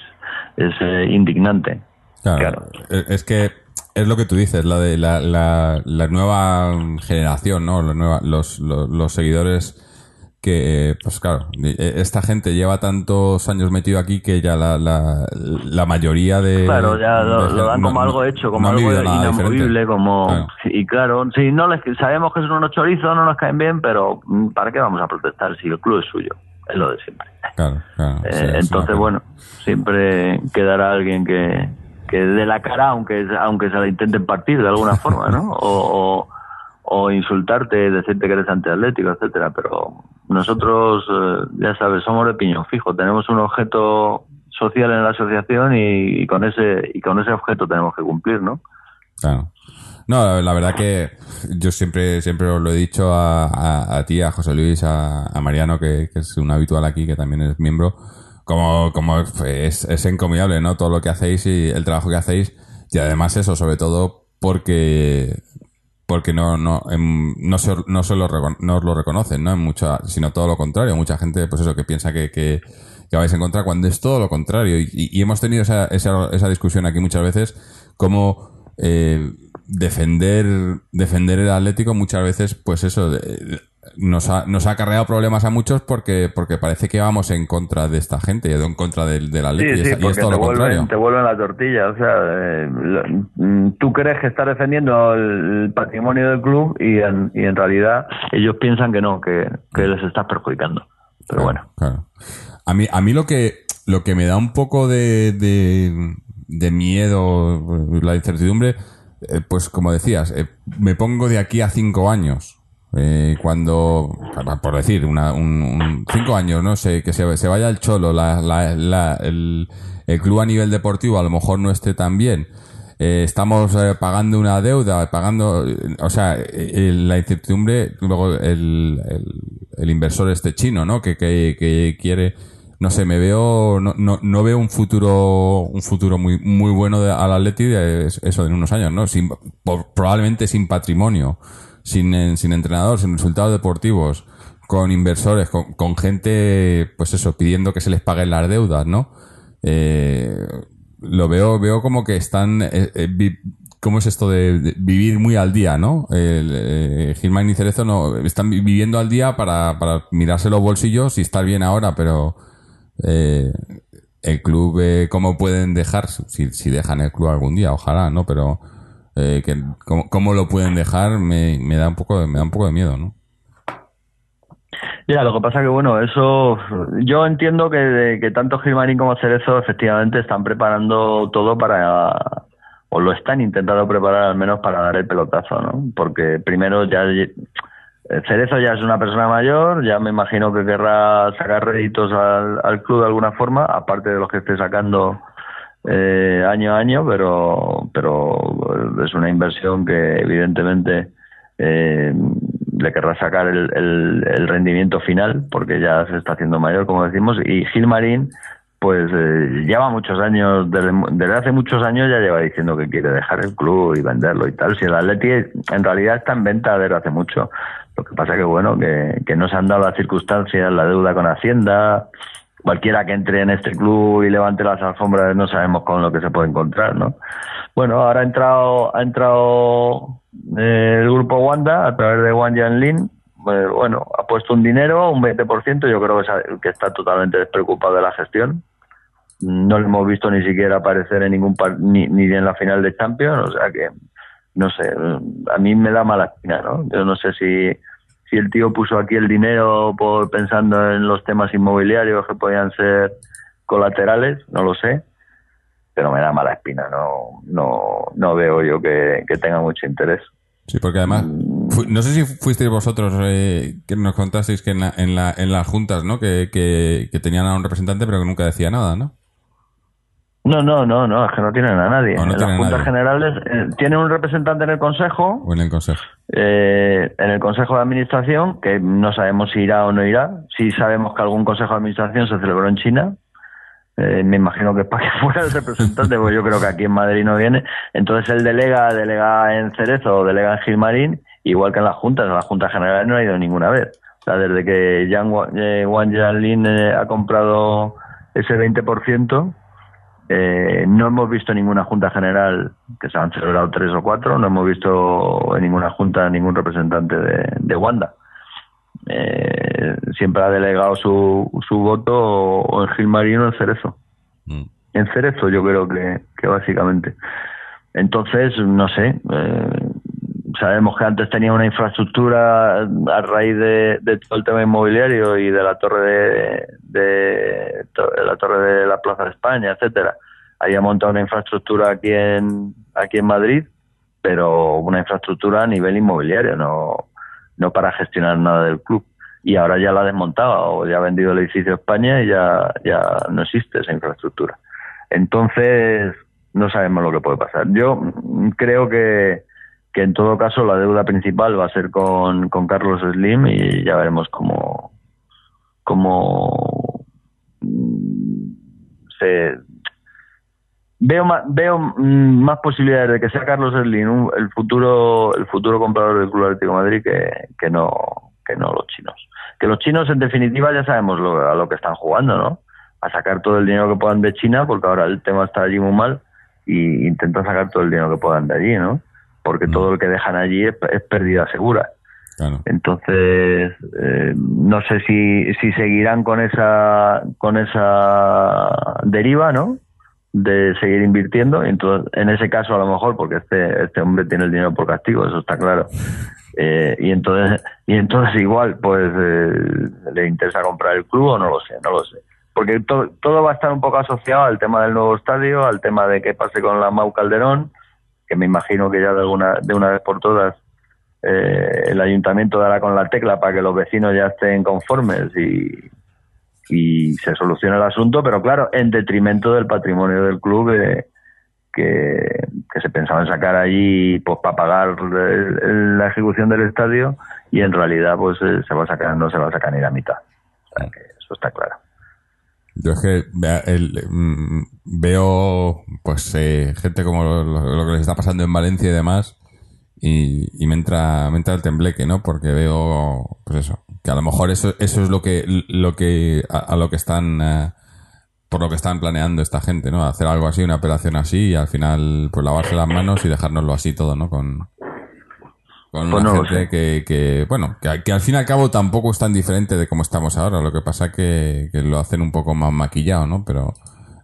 es, eh, indignante. Claro, Claro. eh, Es que es lo que tú dices, la de la, la, la nueva generación, ¿no? La nueva- los, los, los seguidores que, pues claro, eh, esta gente lleva tantos años metido aquí que ya la, la, la mayoría de... Claro, ya lo, de- lo dan no- como no- algo hecho, no como han algo inamovible, diferente. como... Claro. Y claro, si no les, sabemos que son unos chorizos, no nos caen bien, pero mm, ¿para qué vamos a protestar si el club es suyo? Es lo de siempre. Claro, claro, Eh, sí, entonces, bueno, siempre quedará alguien que, que dé la cara, aunque aunque se la intenten partir de alguna forma, ¿no? *laughs* O, o, o insultarte, decirte que eres antiatlético, etcétera. Pero nosotros, eh, ya sabes, somos de piñón fijo. Tenemos un objeto social en la asociación y, y con ese y con ese objeto tenemos que cumplir, ¿no? Claro. No, la, verdad que yo siempre siempre os lo he dicho a, a, a ti, a José Luis, a, a Mariano, que, es un habitual aquí, que también es miembro, como, como es, es encomiable, ¿no? Todo lo que hacéis y el trabajo que hacéis. Y además eso, sobre todo porque porque no no em, no no se lo, no os lo reconocen, ¿no? En mucha, sino todo lo contrario. Mucha gente, pues eso, que piensa que, que, que vais en contra cuando es todo lo contrario. Y- y hemos tenido esa, esa, esa discusión aquí muchas veces, como eh, defender defender el Atlético muchas veces, pues eso, nos ha, nos ha acarreado problemas a muchos porque porque parece que vamos en contra de esta gente, y en contra del, del Atlético. Sí, y, sí, es, y es porque todo te lo contrario. vuelven, te vuelven la tortilla. O sea, eh, mm, tú crees que estás defendiendo el patrimonio del club y en, y en realidad ellos piensan que no, que, que les estás perjudicando. Pero bueno. Claro. A mí, a mí lo que, lo que me da un poco de, de, de miedo, la incertidumbre, eh, pues como decías, eh, me pongo de aquí a cinco años. Eh, cuando, por decir, una, un, un- cinco años, no sé, que se, se vaya el cholo, la, la, la- el, club a nivel deportivo a lo mejor no esté tan bien. Eh, estamos eh, pagando una deuda, pagando, o sea, la incertidumbre, luego el, el, el inversor este chino, ¿no? Que, que quiere, no sé, me veo, no, no, no veo un futuro, un futuro muy, muy bueno de, al Atleti, eso, en unos años, ¿no? Sin, por- probablemente sin patrimonio, sin, eh, sin entrenador, sin resultados deportivos, con inversores, con, gente, pues eso, pidiendo que se les paguen las deudas, ¿no? Eh, lo veo, veo como que están, eh, eh, ¿cómo es esto de, vivir muy al día, no? El, eh, y Cerezo no, están vi- viviendo al día para, para mirarse los bolsillos y estar bien ahora, pero eh, el club, eh, ¿cómo pueden dejar? Si, si dejan el club algún día, ojalá, ¿no? Pero eh, que, ¿cómo, cómo lo pueden dejar? Me, me da un poco, de- me da un poco de miedo, ¿no? Ya, lo que pasa que, bueno, eso. Yo entiendo que, que tanto Gilmarín como Cerezo efectivamente están preparando todo para. O lo están intentando preparar al menos para dar el pelotazo, ¿no? Porque primero ya. Cerezo ya es una persona mayor, ya me imagino que querrá sacar réditos al, al club de alguna forma, aparte de los que esté sacando eh, año a año, pero, pero es una inversión que evidentemente eh, le querrá sacar el, el, el rendimiento final, porque ya se está haciendo mayor, como decimos, y Gilmarín, pues eh, lleva muchos años, desde, desde hace muchos años ya lleva diciendo que quiere dejar el club y venderlo y tal. Si el Atleti en realidad está en venta desde hace mucho. Lo que pasa que, bueno, que, que no se han dado las circunstancias, la deuda con Hacienda, cualquiera que entre en este club y levante las alfombras no sabemos con lo que se puede encontrar, ¿no? Bueno, ahora ha entrado, ha entrado eh, el grupo Wanda a través de Wang Yanlin. Eh, bueno, ha puesto un dinero, un 20%, yo creo que, está totalmente despreocupado de la gestión. No le hemos visto ni siquiera aparecer en ningún par- ni, ni en la final de Champions, o sea que no sé, a mí me da mala espina, ¿no? Yo no sé si, si el tío puso aquí el dinero por pensando en los temas inmobiliarios que podían ser colaterales, no lo sé, pero me da mala espina, no, no, no veo yo que, que tenga mucho interés. Sí, porque además, fu- no sé si fuisteis vosotros eh, que nos contasteis que en, la, en, la, en las juntas, ¿no? Que, que, que tenían a un representante pero que nunca decía nada, ¿no? No, no, no, no, es que no tienen a nadie. No, no en las juntas nadie. generales eh, tienen un representante en el consejo, O en el consejo. eh, en el consejo de administración, que no sabemos si irá o no irá. Sí sabemos que algún consejo de administración se celebró en China. Eh, me imagino que es para que *laughs* fuera el representante, porque yo creo que aquí en Madrid no viene. Entonces él delega, delega en Cerezo o delega en Gilmarín, igual que en las juntas. En las juntas generales no ha ido ninguna vez. O sea, desde que Yang eh, Wang Jianlin eh, ha comprado ese 20%, eh, no hemos visto ninguna junta general, que se han celebrado tres o cuatro, no hemos visto en ninguna junta ningún representante de, de Wanda. Eh, siempre ha delegado su, su voto o en Gilmarín o en Cerezo. Mm. En Cerezo yo creo que, que básicamente. Entonces, no sé, eh, sabemos que antes tenía una infraestructura a raíz de, todo el tema inmobiliario y de la torre de, la torre de la Plaza de España, etcétera. Había montado una infraestructura aquí en aquí en Madrid, pero una infraestructura a nivel inmobiliario, no no para gestionar nada del club. Y ahora ya la ha desmontado, o ya ha vendido el edificio a España y ya, ya no existe esa infraestructura. Entonces, no sabemos lo que puede pasar. Yo creo que, que en todo caso la deuda principal va a ser con, con Carlos Slim y ya veremos cómo, cómo mm, se veo más, veo mm, más posibilidades de que sea Carlos Slim el futuro el futuro comprador del Club Atlético de Madrid que, que no que no los chinos. Que los chinos en definitiva ya sabemos lo, a lo que están jugando no a sacar todo el dinero que puedan de China porque ahora el tema está allí muy mal y intentan sacar todo el dinero que puedan de allí no porque Mm. todo lo que dejan allí es, es pérdida segura Claro. entonces, eh, no sé si, si seguirán con esa, con esa deriva, ¿no? De seguir invirtiendo. Entonces, en ese caso, a lo mejor, porque este, este hombre tiene el dinero por castigo, eso está claro. Eh, y entonces, y entonces igual, pues, eh, le interesa comprar el club o no lo sé, no lo sé. Porque to- todo va a estar un poco asociado al tema del nuevo estadio, al tema de qué pase con la Mau Calderón, me imagino que ya de alguna, de una vez por todas eh, el ayuntamiento dará con la tecla para que los vecinos ya estén conformes y, y se solucione el asunto, pero claro, en detrimento del patrimonio del club eh, que, que se pensaba en sacar allí pues para pagar el- la ejecución del estadio y en realidad pues eh, se va a sacar no se va a sacar ni la mitad. O sea que eso está claro. Yo es que el, mm, veo pues eh, gente como lo, que les está pasando en Valencia y demás y, y me entra me entra el tembleque, ¿no? Porque veo pues eso, que a lo mejor eso eso es lo que lo que a, a lo que están eh, por lo que están planeando esta gente, ¿no? Hacer algo así, una operación así y al final pues lavarse las manos y dejárnoslo así todo, ¿no? Con con Pues una no lo gente que, que, bueno, que, que al fin y al cabo tampoco es tan diferente de como estamos ahora. Lo que pasa que, que lo hacen un poco más maquillado, ¿no? Pero,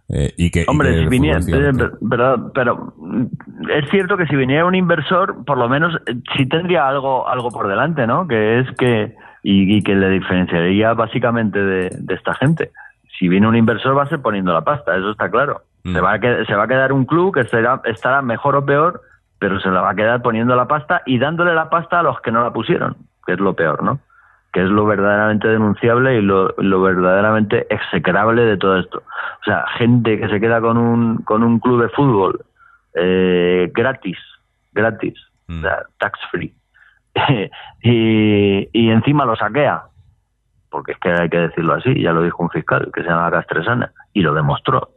eh, y que, y Hombre, que si viniera, eh, pero, pero mm, es cierto que si viniera un inversor, por lo menos eh, sí tendría algo, algo por delante, ¿no? Que es que, y, y que le diferenciaría básicamente de, de esta gente. Si viene un inversor va a ser poniendo la pasta, eso está claro. Mm. Se, va a que- se va a quedar un club que será, estará mejor o peor, pero se la va a quedar poniendo la pasta y dándole la pasta a los que no la pusieron, que es lo peor, ¿no? que es lo verdaderamente denunciable y lo, lo verdaderamente execrable de todo esto. O sea, gente que se queda con un, con un club de fútbol eh, gratis, gratis, Mm. o sea, tax free, *laughs* y, y encima lo saquea, porque es que hay que decirlo así, ya lo dijo un fiscal que se llama Castresana, y lo demostró.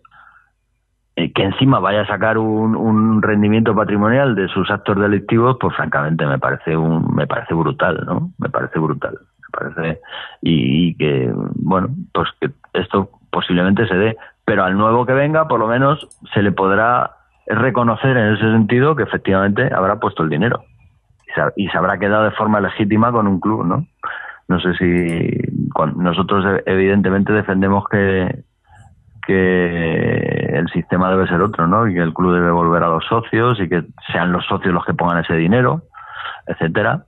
Eh, que encima vaya a sacar un, un rendimiento patrimonial de sus actos delictivos, pues francamente me parece un, me parece brutal, ¿no? Me parece brutal, me parece y, y que bueno, pues que esto posiblemente se dé, pero al nuevo que venga, por lo menos se le podrá reconocer en ese sentido que efectivamente habrá puesto el dinero y se, habrá quedado de forma legítima con un club, ¿no? No sé si nosotros evidentemente defendemos que que el sistema debe ser otro, ¿no? Y que el club debe volver a los socios y que sean los socios los que pongan ese dinero, etcétera,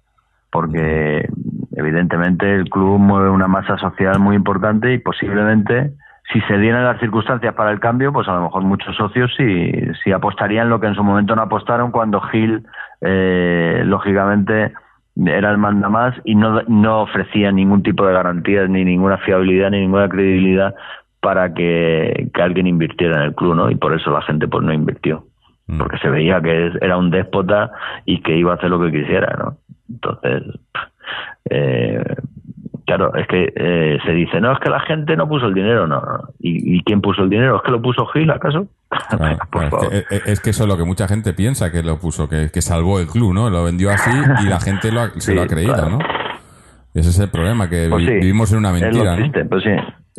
porque evidentemente el club mueve una masa social muy importante y posiblemente si se dieran las circunstancias para el cambio, pues a lo mejor muchos socios sí, sí apostarían lo que en su momento no apostaron cuando Gil, eh, lógicamente, era el manda más y no, no ofrecía ningún tipo de garantías, ni ninguna fiabilidad, ni ninguna credibilidad para que, que alguien invirtiera en el club, ¿no? Y por eso la gente pues no invirtió. Mm. Porque se veía que es- era un déspota y que iba a hacer lo que quisiera, ¿no? Entonces, eh, claro, es que eh, se dice, no, es que la gente no puso el dinero, no. no. ¿Y, y quién puso el dinero? ¿Es que lo puso Gil, acaso? Claro, *laughs* Por claro, favor. es, que, es que eso es lo que mucha gente piensa que lo puso, que, que salvó el club, ¿no? Lo vendió así y la gente lo ha- se *laughs* Sí, lo ha creído, claro. ¿no? Ese es el problema, que Pues vi- sí, vivimos en una Es mentira, triste, pues sí.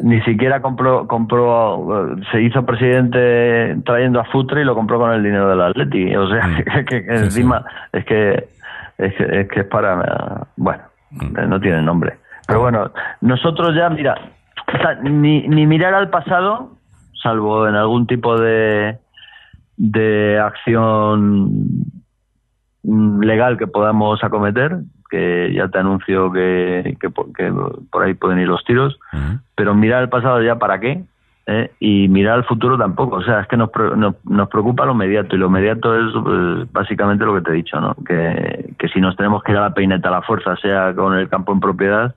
Ni siquiera compró, compró, eh, se hizo presidente trayendo a Futre y lo compró con el dinero del Atleti. O sea, Mm. que, *laughs* que- que Sí, encima es que es que es que es para, bueno, Mm. eh, no tiene nombre. Pero bueno, nosotros ya, mira, ni, ni mirar al pasado, salvo en algún tipo de, de acción legal que podamos acometer, que ya te anuncio que, que, por- que por ahí pueden ir los tiros, pero mirar al pasado ya para qué, ¿eh? y mirar al futuro tampoco, o sea, es que nos, nos, nos preocupa lo inmediato, y lo inmediato es pues, básicamente lo que te he dicho, ¿no? que, que si nos tenemos que ir a la peineta a la fuerza, sea con el campo en propiedad,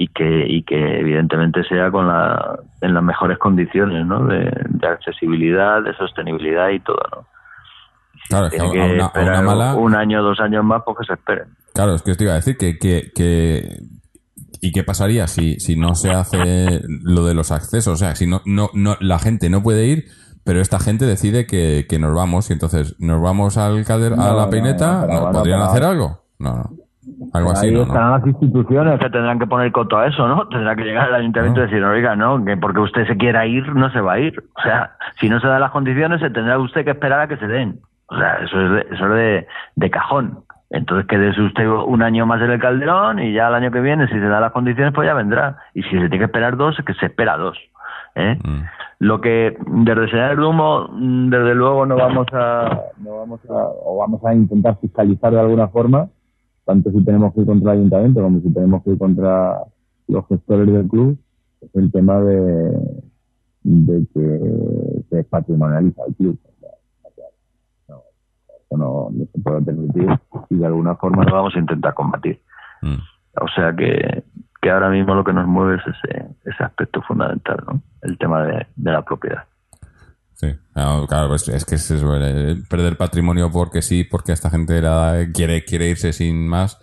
y que, y que evidentemente sea con la, en las mejores condiciones, ¿no? De, de accesibilidad, de sostenibilidad y todo, ¿no? Claro, es que a que una, a esperar una mala... un año, dos años más, pues que se esperen. Claro, es que te iba a decir que, que, que- ¿Y qué pasaría si, si no se hace lo de los accesos? O sea, si no, no, no, la gente no puede ir, pero esta gente decide que, que nos vamos y entonces nos vamos al calder, a la peineta. ¿Podrían hacer algo? No, no. Algo así, Ahí no. las instituciones. que tendrán que poner coto a eso, ¿no? Tendrá que llegar al ayuntamiento y decir, oiga, no, que porque usted se quiera ir, no se va a ir. O sea, si no se dan las condiciones, se tendrá usted que esperar a que se den. O sea, eso es de, eso es de, de cajón. Entonces quédese usted un año más en el Calderón y ya el año que viene, si se dan las condiciones, pues ya vendrá. Y si se tiene que esperar dos, que se espera dos. ¿eh? Mm. Lo que desde Señal del Humo, mm, desde luego no vamos a... No vamos a, o vamos a intentar fiscalizar de alguna forma, tanto si tenemos que ir contra el ayuntamiento como si tenemos que ir contra los gestores del club, es el tema de, de que se patrimonializa el club. O sea, está claro. No, no, no se puede permitir y de alguna forma lo vamos a intentar combatir. Mm. O sea que, que ahora mismo lo que nos mueve es ese, ese aspecto fundamental, ¿no? El tema de, de la propiedad. Sí, claro, claro, pues es que es eso, perder patrimonio porque sí, porque esta gente la- quiere, quiere irse sin más,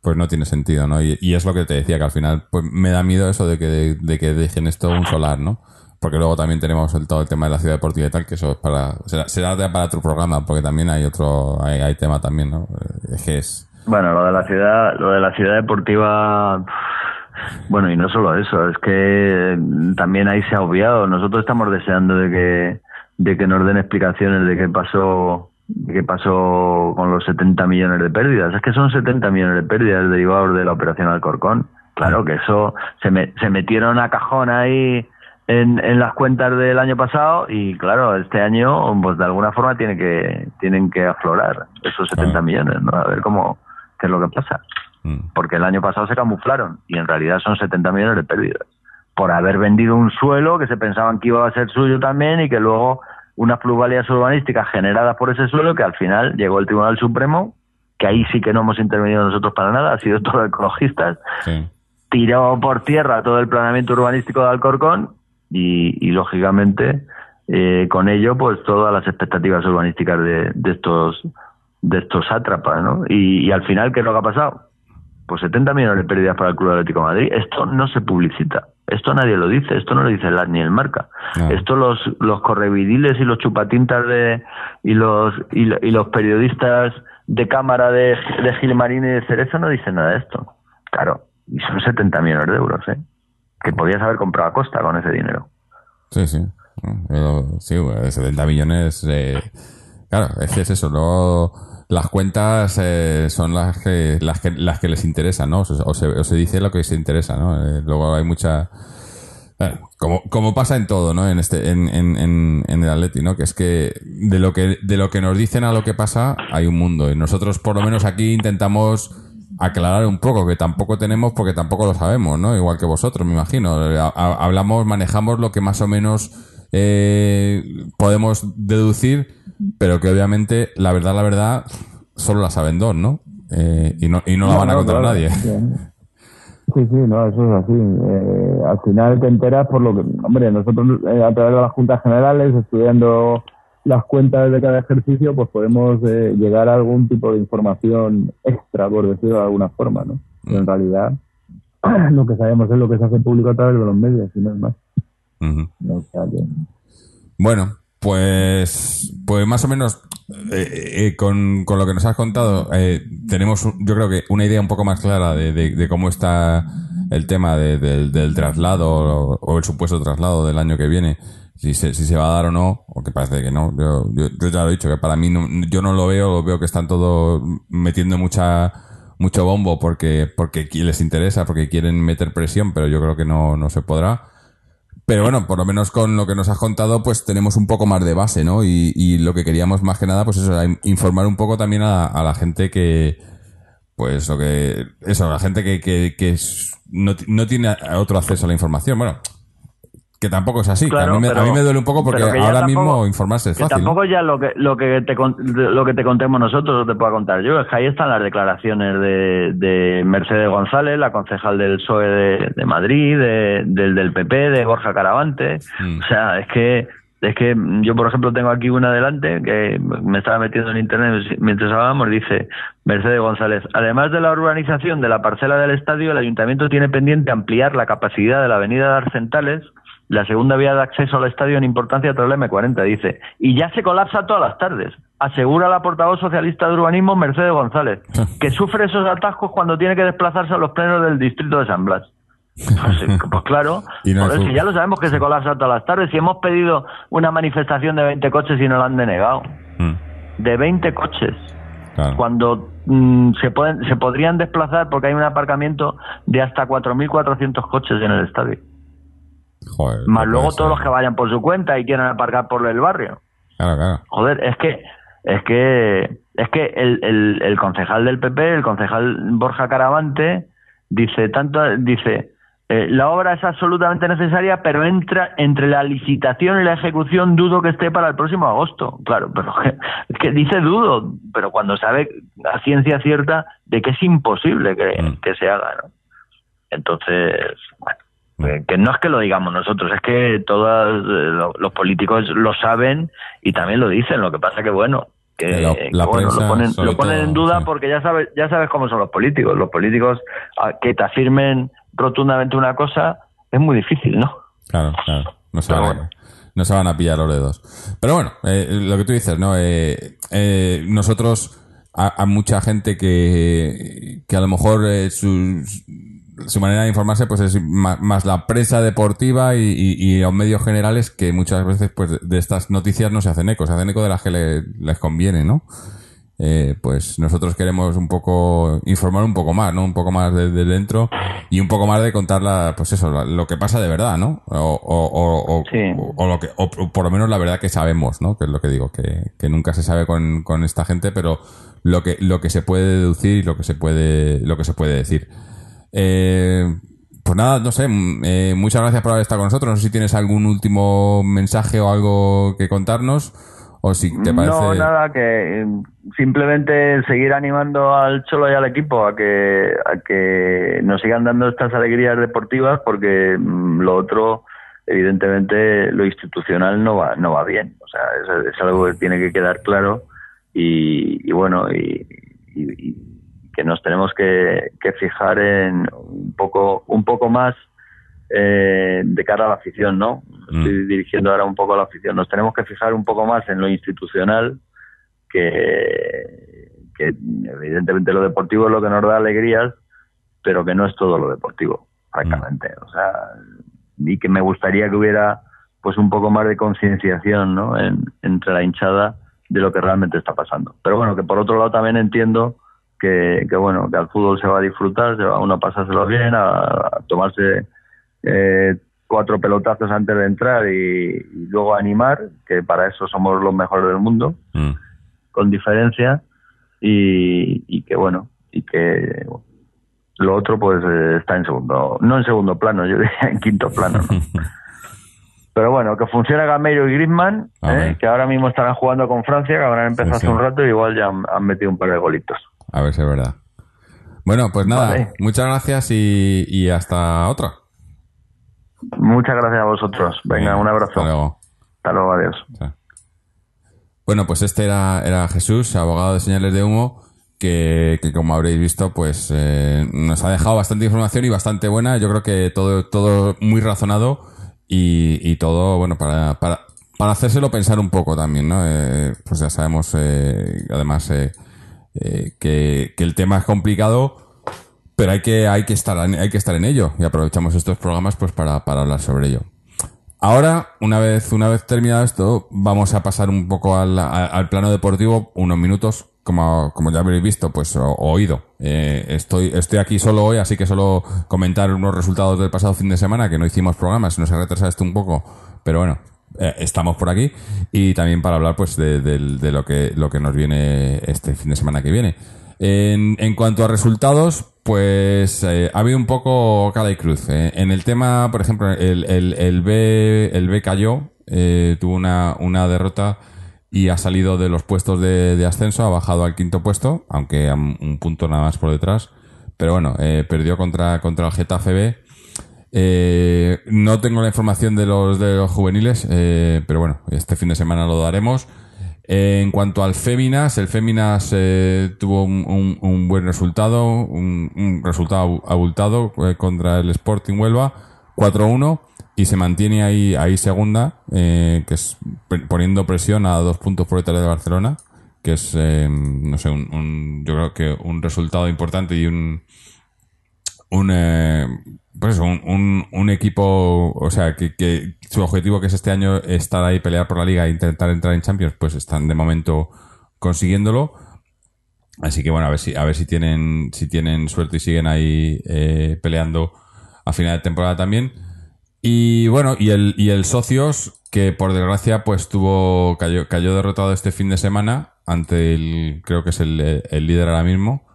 pues no tiene sentido, ¿no? Y, y es lo que te decía, que al final pues me da miedo eso de que, de que dejen esto un solar, ¿no? Porque luego también tenemos el, todo el tema de la ciudad deportiva y tal, que eso es para, será, será para otro programa, porque también hay otro, hay, hay tema también, ¿no? Es es, Bueno, lo de la ciudad, lo de la ciudad deportiva, bueno, y no solo eso, es que también ahí se ha obviado. Nosotros estamos deseando de que, de que nos den explicaciones de qué pasó, de qué pasó con los 70 millones de pérdidas. Es que son 70 millones de pérdidas derivados de la operación Alcorcón. Claro que eso se, me- se metieron a cajón ahí en, en las cuentas del año pasado y claro, este año pues de alguna forma tiene que tienen que aflorar esos 70 Claro. millones, ¿no? A ver cómo qué es lo que pasa, mm, porque el año pasado se camuflaron y en realidad son 70 millones de pérdidas por haber vendido un suelo que se pensaban que iba a ser suyo también y que luego unas plusvalías urbanísticas generadas por ese suelo que al final llegó el Tribunal Supremo, que ahí sí que no hemos intervenido nosotros para nada, ha sido *laughs* todo ecologistas, sí. tiró por tierra todo el planeamiento urbanístico de Alcorcón y, y, lógicamente eh, con ello pues todas las expectativas urbanísticas de, de estos de estos sátrapas, ¿no? Y, y al final qué es lo que ha pasado pues 70 millones de pérdidas para el Club Atlético de Madrid esto no se publicita esto nadie lo dice esto no lo dice el AS ni el Marca No. esto los los correvidiles y los chupatintas de y los y, y los periodistas de cámara de, de Gilmarín y de Cerezo no dicen nada de esto claro y son 70 millones de euros ¿eh? Que podías haber comprado a costa con ese dinero Sí, sí. Sí, bueno, 70 millones. eh, claro, es que es eso. Luego, las cuentas eh, son las que, las que las que les interesan, ¿no? O se, o se- dice lo que se interesa, ¿no? Eh, luego hay mucha. bueno, como, como pasa en todo, ¿no? En este, en, en, en, en el Atleti, ¿no? Que es que de lo que de lo que nos dicen a lo que pasa hay un mundo y nosotros por lo menos aquí intentamos aclarar un poco, que tampoco tenemos porque tampoco lo sabemos, ¿no? Igual que vosotros, me imagino. Hablamos, manejamos lo que más o menos eh, podemos deducir, pero que obviamente la verdad, la verdad, solo la saben dos, ¿no? Eh, y no, y no la van a contar a nadie. Sí, sí, no, eso es así. Eh, al final te enteras por lo que, hombre, nosotros a través de las juntas generales, estudiando las cuentas de cada ejercicio, pues podemos eh, llegar a algún tipo de información extra, por decirlo de alguna forma, ¿no? Pero en realidad *clears throat* lo que sabemos es lo que se hace público a través de los medios, y no es más. Bueno, pues, pues más o menos eh, eh, con, con, lo que nos has contado, tenemos yo creo que una idea un poco más clara de, de, cómo está el tema del traslado o, o, el supuesto traslado del año que viene si se, si se va a dar o no, o que parece que no. Yo, yo, ya lo he dicho, que para mí no, yo no lo veo, veo que están todos metiendo mucha mucho bombo porque porque les interesa, porque quieren meter presión, pero yo creo que no, no se podrá. Pero bueno, por lo menos con lo que nos has contado, pues tenemos un poco más de base, ¿no? Y, y lo que queríamos más que nada, pues eso, informar un poco también a, a la gente que, pues lo que, eso, la gente que, que, que no, no tiene otro acceso a la información. Bueno, que tampoco es así. a, mí me, duele un poco porque ahora mismo informarse es fácil. tampoco ya lo que, lo, que te, lo que te contemos nosotros te pueda contar yo. Es que ahí están las declaraciones de, de Mercedes González, la concejal del PSOE de, Madrid, del del PP, de Borja Caravante. Mm. O sea, es que es que yo, por ejemplo, tengo aquí una adelante que me estaba metiendo en internet mientras hablábamos. Dice Mercedes González: Además de la urbanización de la parcela del estadio, el ayuntamiento tiene pendiente ampliar la capacidad de la avenida de Arcentales la segunda vía de acceso al estadio en importancia tras la M40, dice. Y ya se colapsa todas las tardes. Asegura la portavoz socialista de urbanismo Mercedes González, que sufre esos atascos cuando tiene que desplazarse a los plenos del distrito de San Blas. Pues, pues claro, *laughs* si ya lo sabemos que se colapsa todas las tardes. Si hemos pedido una manifestación de 20 coches y no la han denegado. Mm. De 20 coches. Cuando mm, se, pueden, se podrían desplazar porque hay un aparcamiento de hasta 4.400 coches en el estadio. Más luego todos los que vayan por su cuenta y quieran aparcar por el barrio. Claro, claro. Joder, es que es que es que el, el, concejal del PP, el concejal Borja Caravante, dice tanto dice eh, la obra es absolutamente necesaria, pero entra entre la licitación y la ejecución dudo que esté para el próximo agosto. Claro, pero *laughs* es que dice dudo, pero cuando sabe a ciencia cierta de que es imposible que, mm. que se haga, ¿no? Entonces, bueno, que no es que lo digamos nosotros, es que todos eh, los políticos lo saben y también lo dicen. Lo que pasa que bueno, que, lo, ponen, lo ponen en duda porque ya sabes, ya sabes cómo son los políticos. Los políticos que te afirmen rotundamente una cosa es muy difícil, ¿no? Claro, claro. No se, van, no se van a pillar los dedos. Pero bueno, eh, lo que tú dices, ¿no? nosotros, a, mucha gente que, que a lo mejor sus su manera de informarse pues es más, la prensa deportiva y, los medios generales que muchas veces pues de estas noticias no se hacen eco, se hacen eco de las que les conviene, ¿no? Eh, pues nosotros queremos un poco informar un poco más, ¿no? Un poco más de, dentro y un poco más de contar la, pues eso, lo que pasa de verdad, ¿no? O, o, o, lo que, o por lo menos la verdad que sabemos, ¿no? Que es lo que digo, que, que nunca se sabe con, con esta gente, pero lo que, lo que se puede deducir y lo que se puede, lo que se puede decir. Eh, pues nada, no sé, mm, eh, muchas gracias por haber estado con nosotros. No sé si tienes algún último mensaje o algo que contarnos. O si te parece... No, nada, que eh, simplemente seguir animando al Cholo y al equipo a que, a que nos sigan dando estas alegrías deportivas porque mm, lo otro, evidentemente, lo institucional no va, no va bien. O sea, es, algo que tiene que quedar claro y, bueno, y que nos tenemos que, fijar en un poco, un poco más eh, de cara a la afición, ¿no? Mm. Estoy dirigiendo ahora un poco a la afición. Nos tenemos que fijar un poco más en lo institucional, que, que evidentemente lo deportivo es lo que nos da alegrías, pero que no es todo lo deportivo, francamente. Mm. O sea, y que me gustaría que hubiera pues un poco más de concienciación ¿no? entre la hinchada de lo que realmente está pasando. Pero bueno, que por otro lado también entiendo que, bueno, que al fútbol se va a disfrutar, se va uno a pasárselo bien, a, tomarse eh, cuatro pelotazos antes de entrar y, luego animar, que para eso somos los mejores del mundo, mm. con diferencia, y, que bueno, y que lo otro pues eh, está en segundo, no en segundo plano, yo *laughs* diría en quinto plano. ¿no? *laughs* Pero bueno, que funcione Gameiro y Griezmann, A ¿eh? que ahora mismo estarán jugando con Francia, que habrán empezado Sí, hace un rato y igual ya han, han metido un par de golitos. A ver si es verdad. Bueno, pues nada, Vale. muchas gracias y, y hasta otra. Muchas gracias a vosotros. Venga, un abrazo. Hasta luego. Hasta luego, adiós. Chao. Bueno, pues este era, era Jesús, abogado de señales de humo, que, que como habréis visto, pues eh, nos ha dejado bastante información y bastante buena. Yo creo que todo, todo muy razonado y, y todo, bueno, para, para, para hacérselo pensar un poco también, ¿no? Eh, pues ya sabemos, eh, además, eh, que, que el tema es complicado, pero hay que, hay que estar, hay que estar en ello y aprovechamos estos programas pues para, para hablar sobre ello. Ahora, una vez, una vez terminado esto, vamos a pasar un poco al, a- al plano deportivo, unos minutos, como, como ya habréis visto, pues, oído. Eh, estoy, estoy aquí solo hoy, así que solo comentar unos resultados del pasado fin de semana, que no hicimos programas, nos ha retrasado esto un poco, pero bueno, eh, estamos por aquí. Y también para hablar, pues, de, del- de lo que, lo que nos viene este fin de semana que viene. En, en cuanto a resultados, pues eh, ha habido un poco cala y cruz. eh. En el tema, por ejemplo, el, el, el B, el B cayó, eh, tuvo una, una derrota y ha salido de los puestos de, de ascenso, ha bajado al quinto puesto, aunque a un un punto nada más por detrás. Pero bueno, perdió contra, contra el Getafe B. Eh, no tengo la información de los, de los juveniles, eh, pero bueno, este fin de semana lo daremos. Eh, en cuanto al Féminas, el Féminas tuvo un, un- buen resultado, un, un resultado abultado contra el Sporting Huelva, 4-1, y se mantiene ahí, ahí segunda, que es poniendo presión a dos puntos por detrás de Barcelona, que es, no sé, un, yo creo que un resultado importante y un, un pues un, un, un equipo, o sea, que, que su objetivo que es este año estar ahí, pelear por la liga e intentar entrar en Champions, pues están de momento consiguiéndolo. Así que bueno, a ver si, a ver si tienen, si tienen suerte y siguen ahí eh, peleando a final de temporada también. Y bueno, y el, y el Socios, que por desgracia, pues tuvo, cayó, cayó derrotado este fin de semana ante el, creo que es el, el líder ahora mismo.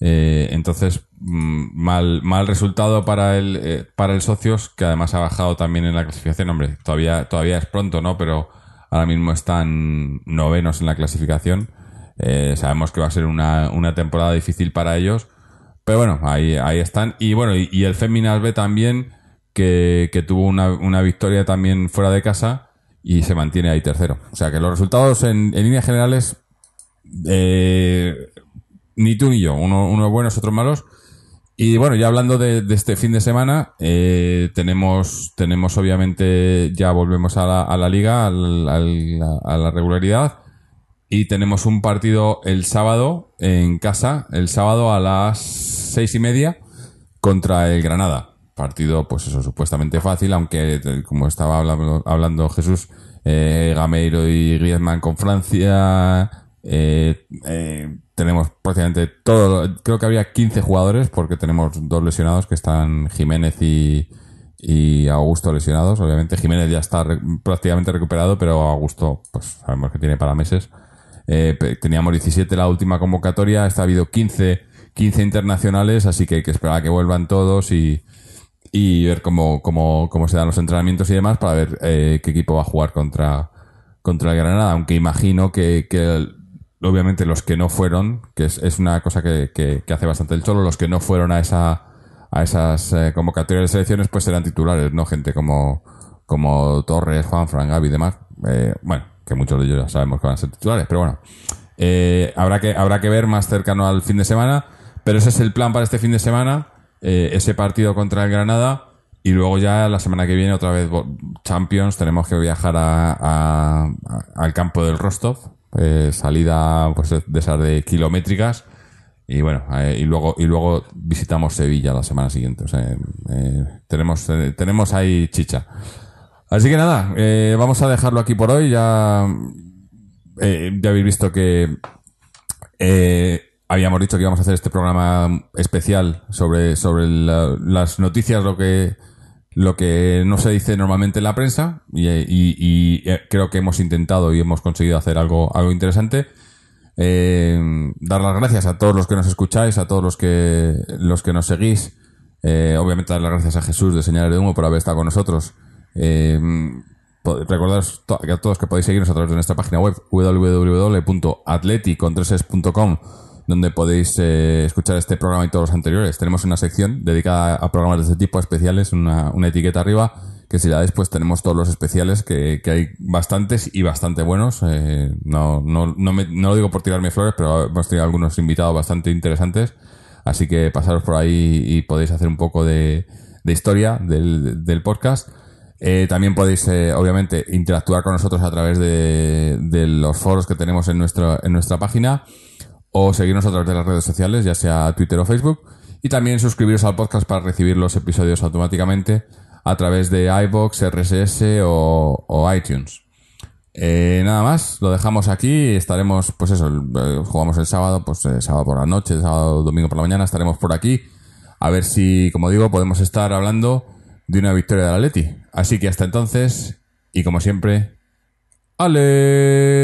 Eh, entonces, mm, mal, mal resultado para el, eh, para el Socios, que además ha bajado también en la clasificación. Hombre, todavía, todavía es pronto, ¿no? Pero ahora mismo están novenos en la clasificación. Eh, sabemos que va a ser una, una temporada difícil para ellos. Pero bueno, ahí, ahí están. Y bueno, y, el Féminas B también, que, que tuvo una, una victoria también fuera de casa y se mantiene ahí tercero. O sea que los resultados en, en líneas generales, eh, ni tú ni yo, uno- unos buenos, otros malos. Y bueno, ya hablando de, este fin de semana, eh, tenemos, tenemos obviamente, ya volvemos a la, liga, a la regularidad. Y tenemos un partido el sábado en casa, el sábado a las seis y media contra el Granada. Partido, pues eso, supuestamente fácil, aunque eh, como estaba hablando, hablando Jesús, eh, Gameiro y Griezmann con Francia, eh, eh, tenemos prácticamente todo, creo que había 15 jugadores porque tenemos dos lesionados que están Jiménez y, y Augusto lesionados. Obviamente Jiménez ya está re- prácticamente recuperado, pero Augusto, pues sabemos que tiene para meses. Eh, teníamos 17 la última convocatoria, esta ha habido 15, 15 internacionales, así que hay que esperar que vuelvan todos y, y ver cómo, cómo, cómo se dan los entrenamientos y demás para ver eh, qué equipo va a jugar contra, contra el Granada, aunque imagino que, que obviamente los que no fueron, que es, es una cosa que, que- hace bastante el Cholo, los que no fueron a esa a esas eh, convocatorias de selecciones pues serán titulares, ¿no? Gente como, como Torres, Juan, Fran, Gaby y demás. Eh, bueno, que muchos de ellos ya sabemos que van a ser titulares, pero bueno. Eh, habrá, que, habrá que ver más cercano al fin de semana, pero ese es el plan para este fin de semana, ese partido contra el Granada y luego ya la semana que viene otra vez Champions, tenemos que viajar a- al campo del Rostov, eh, salida pues de esas de kilométricas y bueno, eh, y luego y luego visitamos Sevilla la semana siguiente. O sea, eh, tenemos tenemos ahí chicha. Así que nada, vamos a dejarlo aquí por hoy. Ya ya habéis visto que habíamos dicho que íbamos a hacer este programa especial sobre sobre la- las noticias, lo que lo que no se dice normalmente en la prensa y, eh, creo que hemos intentado y hemos conseguido hacer algo algo interesante. Eh, dar las gracias a todos los que nos escucháis, a todos los que, los que nos seguís. Eh, obviamente dar las gracias a Jesús de Señales de Humo por haber estado con nosotros. Eh, recordaros a todos que podéis seguirnos a través de nuestra página web www.atleticontreses.com donde podéis eh, escuchar este programa y todos los anteriores. Tenemos una sección dedicada a programas de este tipo, especiales, una, una etiqueta arriba, que si la dais, pues tenemos todos los especiales, que, que hay bastantes y bastante buenos. Eh, no, no, no, me- no lo digo por tirarme flores, pero hemos tenido algunos invitados bastante interesantes. Así que pasaros por ahí y podéis hacer un poco de, de historia del, del podcast. Eh, también podéis, eh, obviamente, interactuar con nosotros a través de, de los foros que tenemos en, nuestro, en nuestra página o seguirnos a través de las redes sociales, ya sea Twitter o Facebook. Y también suscribiros al podcast para recibir los episodios automáticamente a través de iBox, RSS o, iTunes. Eh, nada más, lo dejamos aquí. Estaremos, pues eso, eh, jugamos el sábado, pues eh, sábado por la noche, sábado, domingo por la mañana, estaremos por aquí. A ver si, como digo, podemos estar hablando de una victoria del Atleti. Así que hasta entonces, y como siempre, ¡Ale!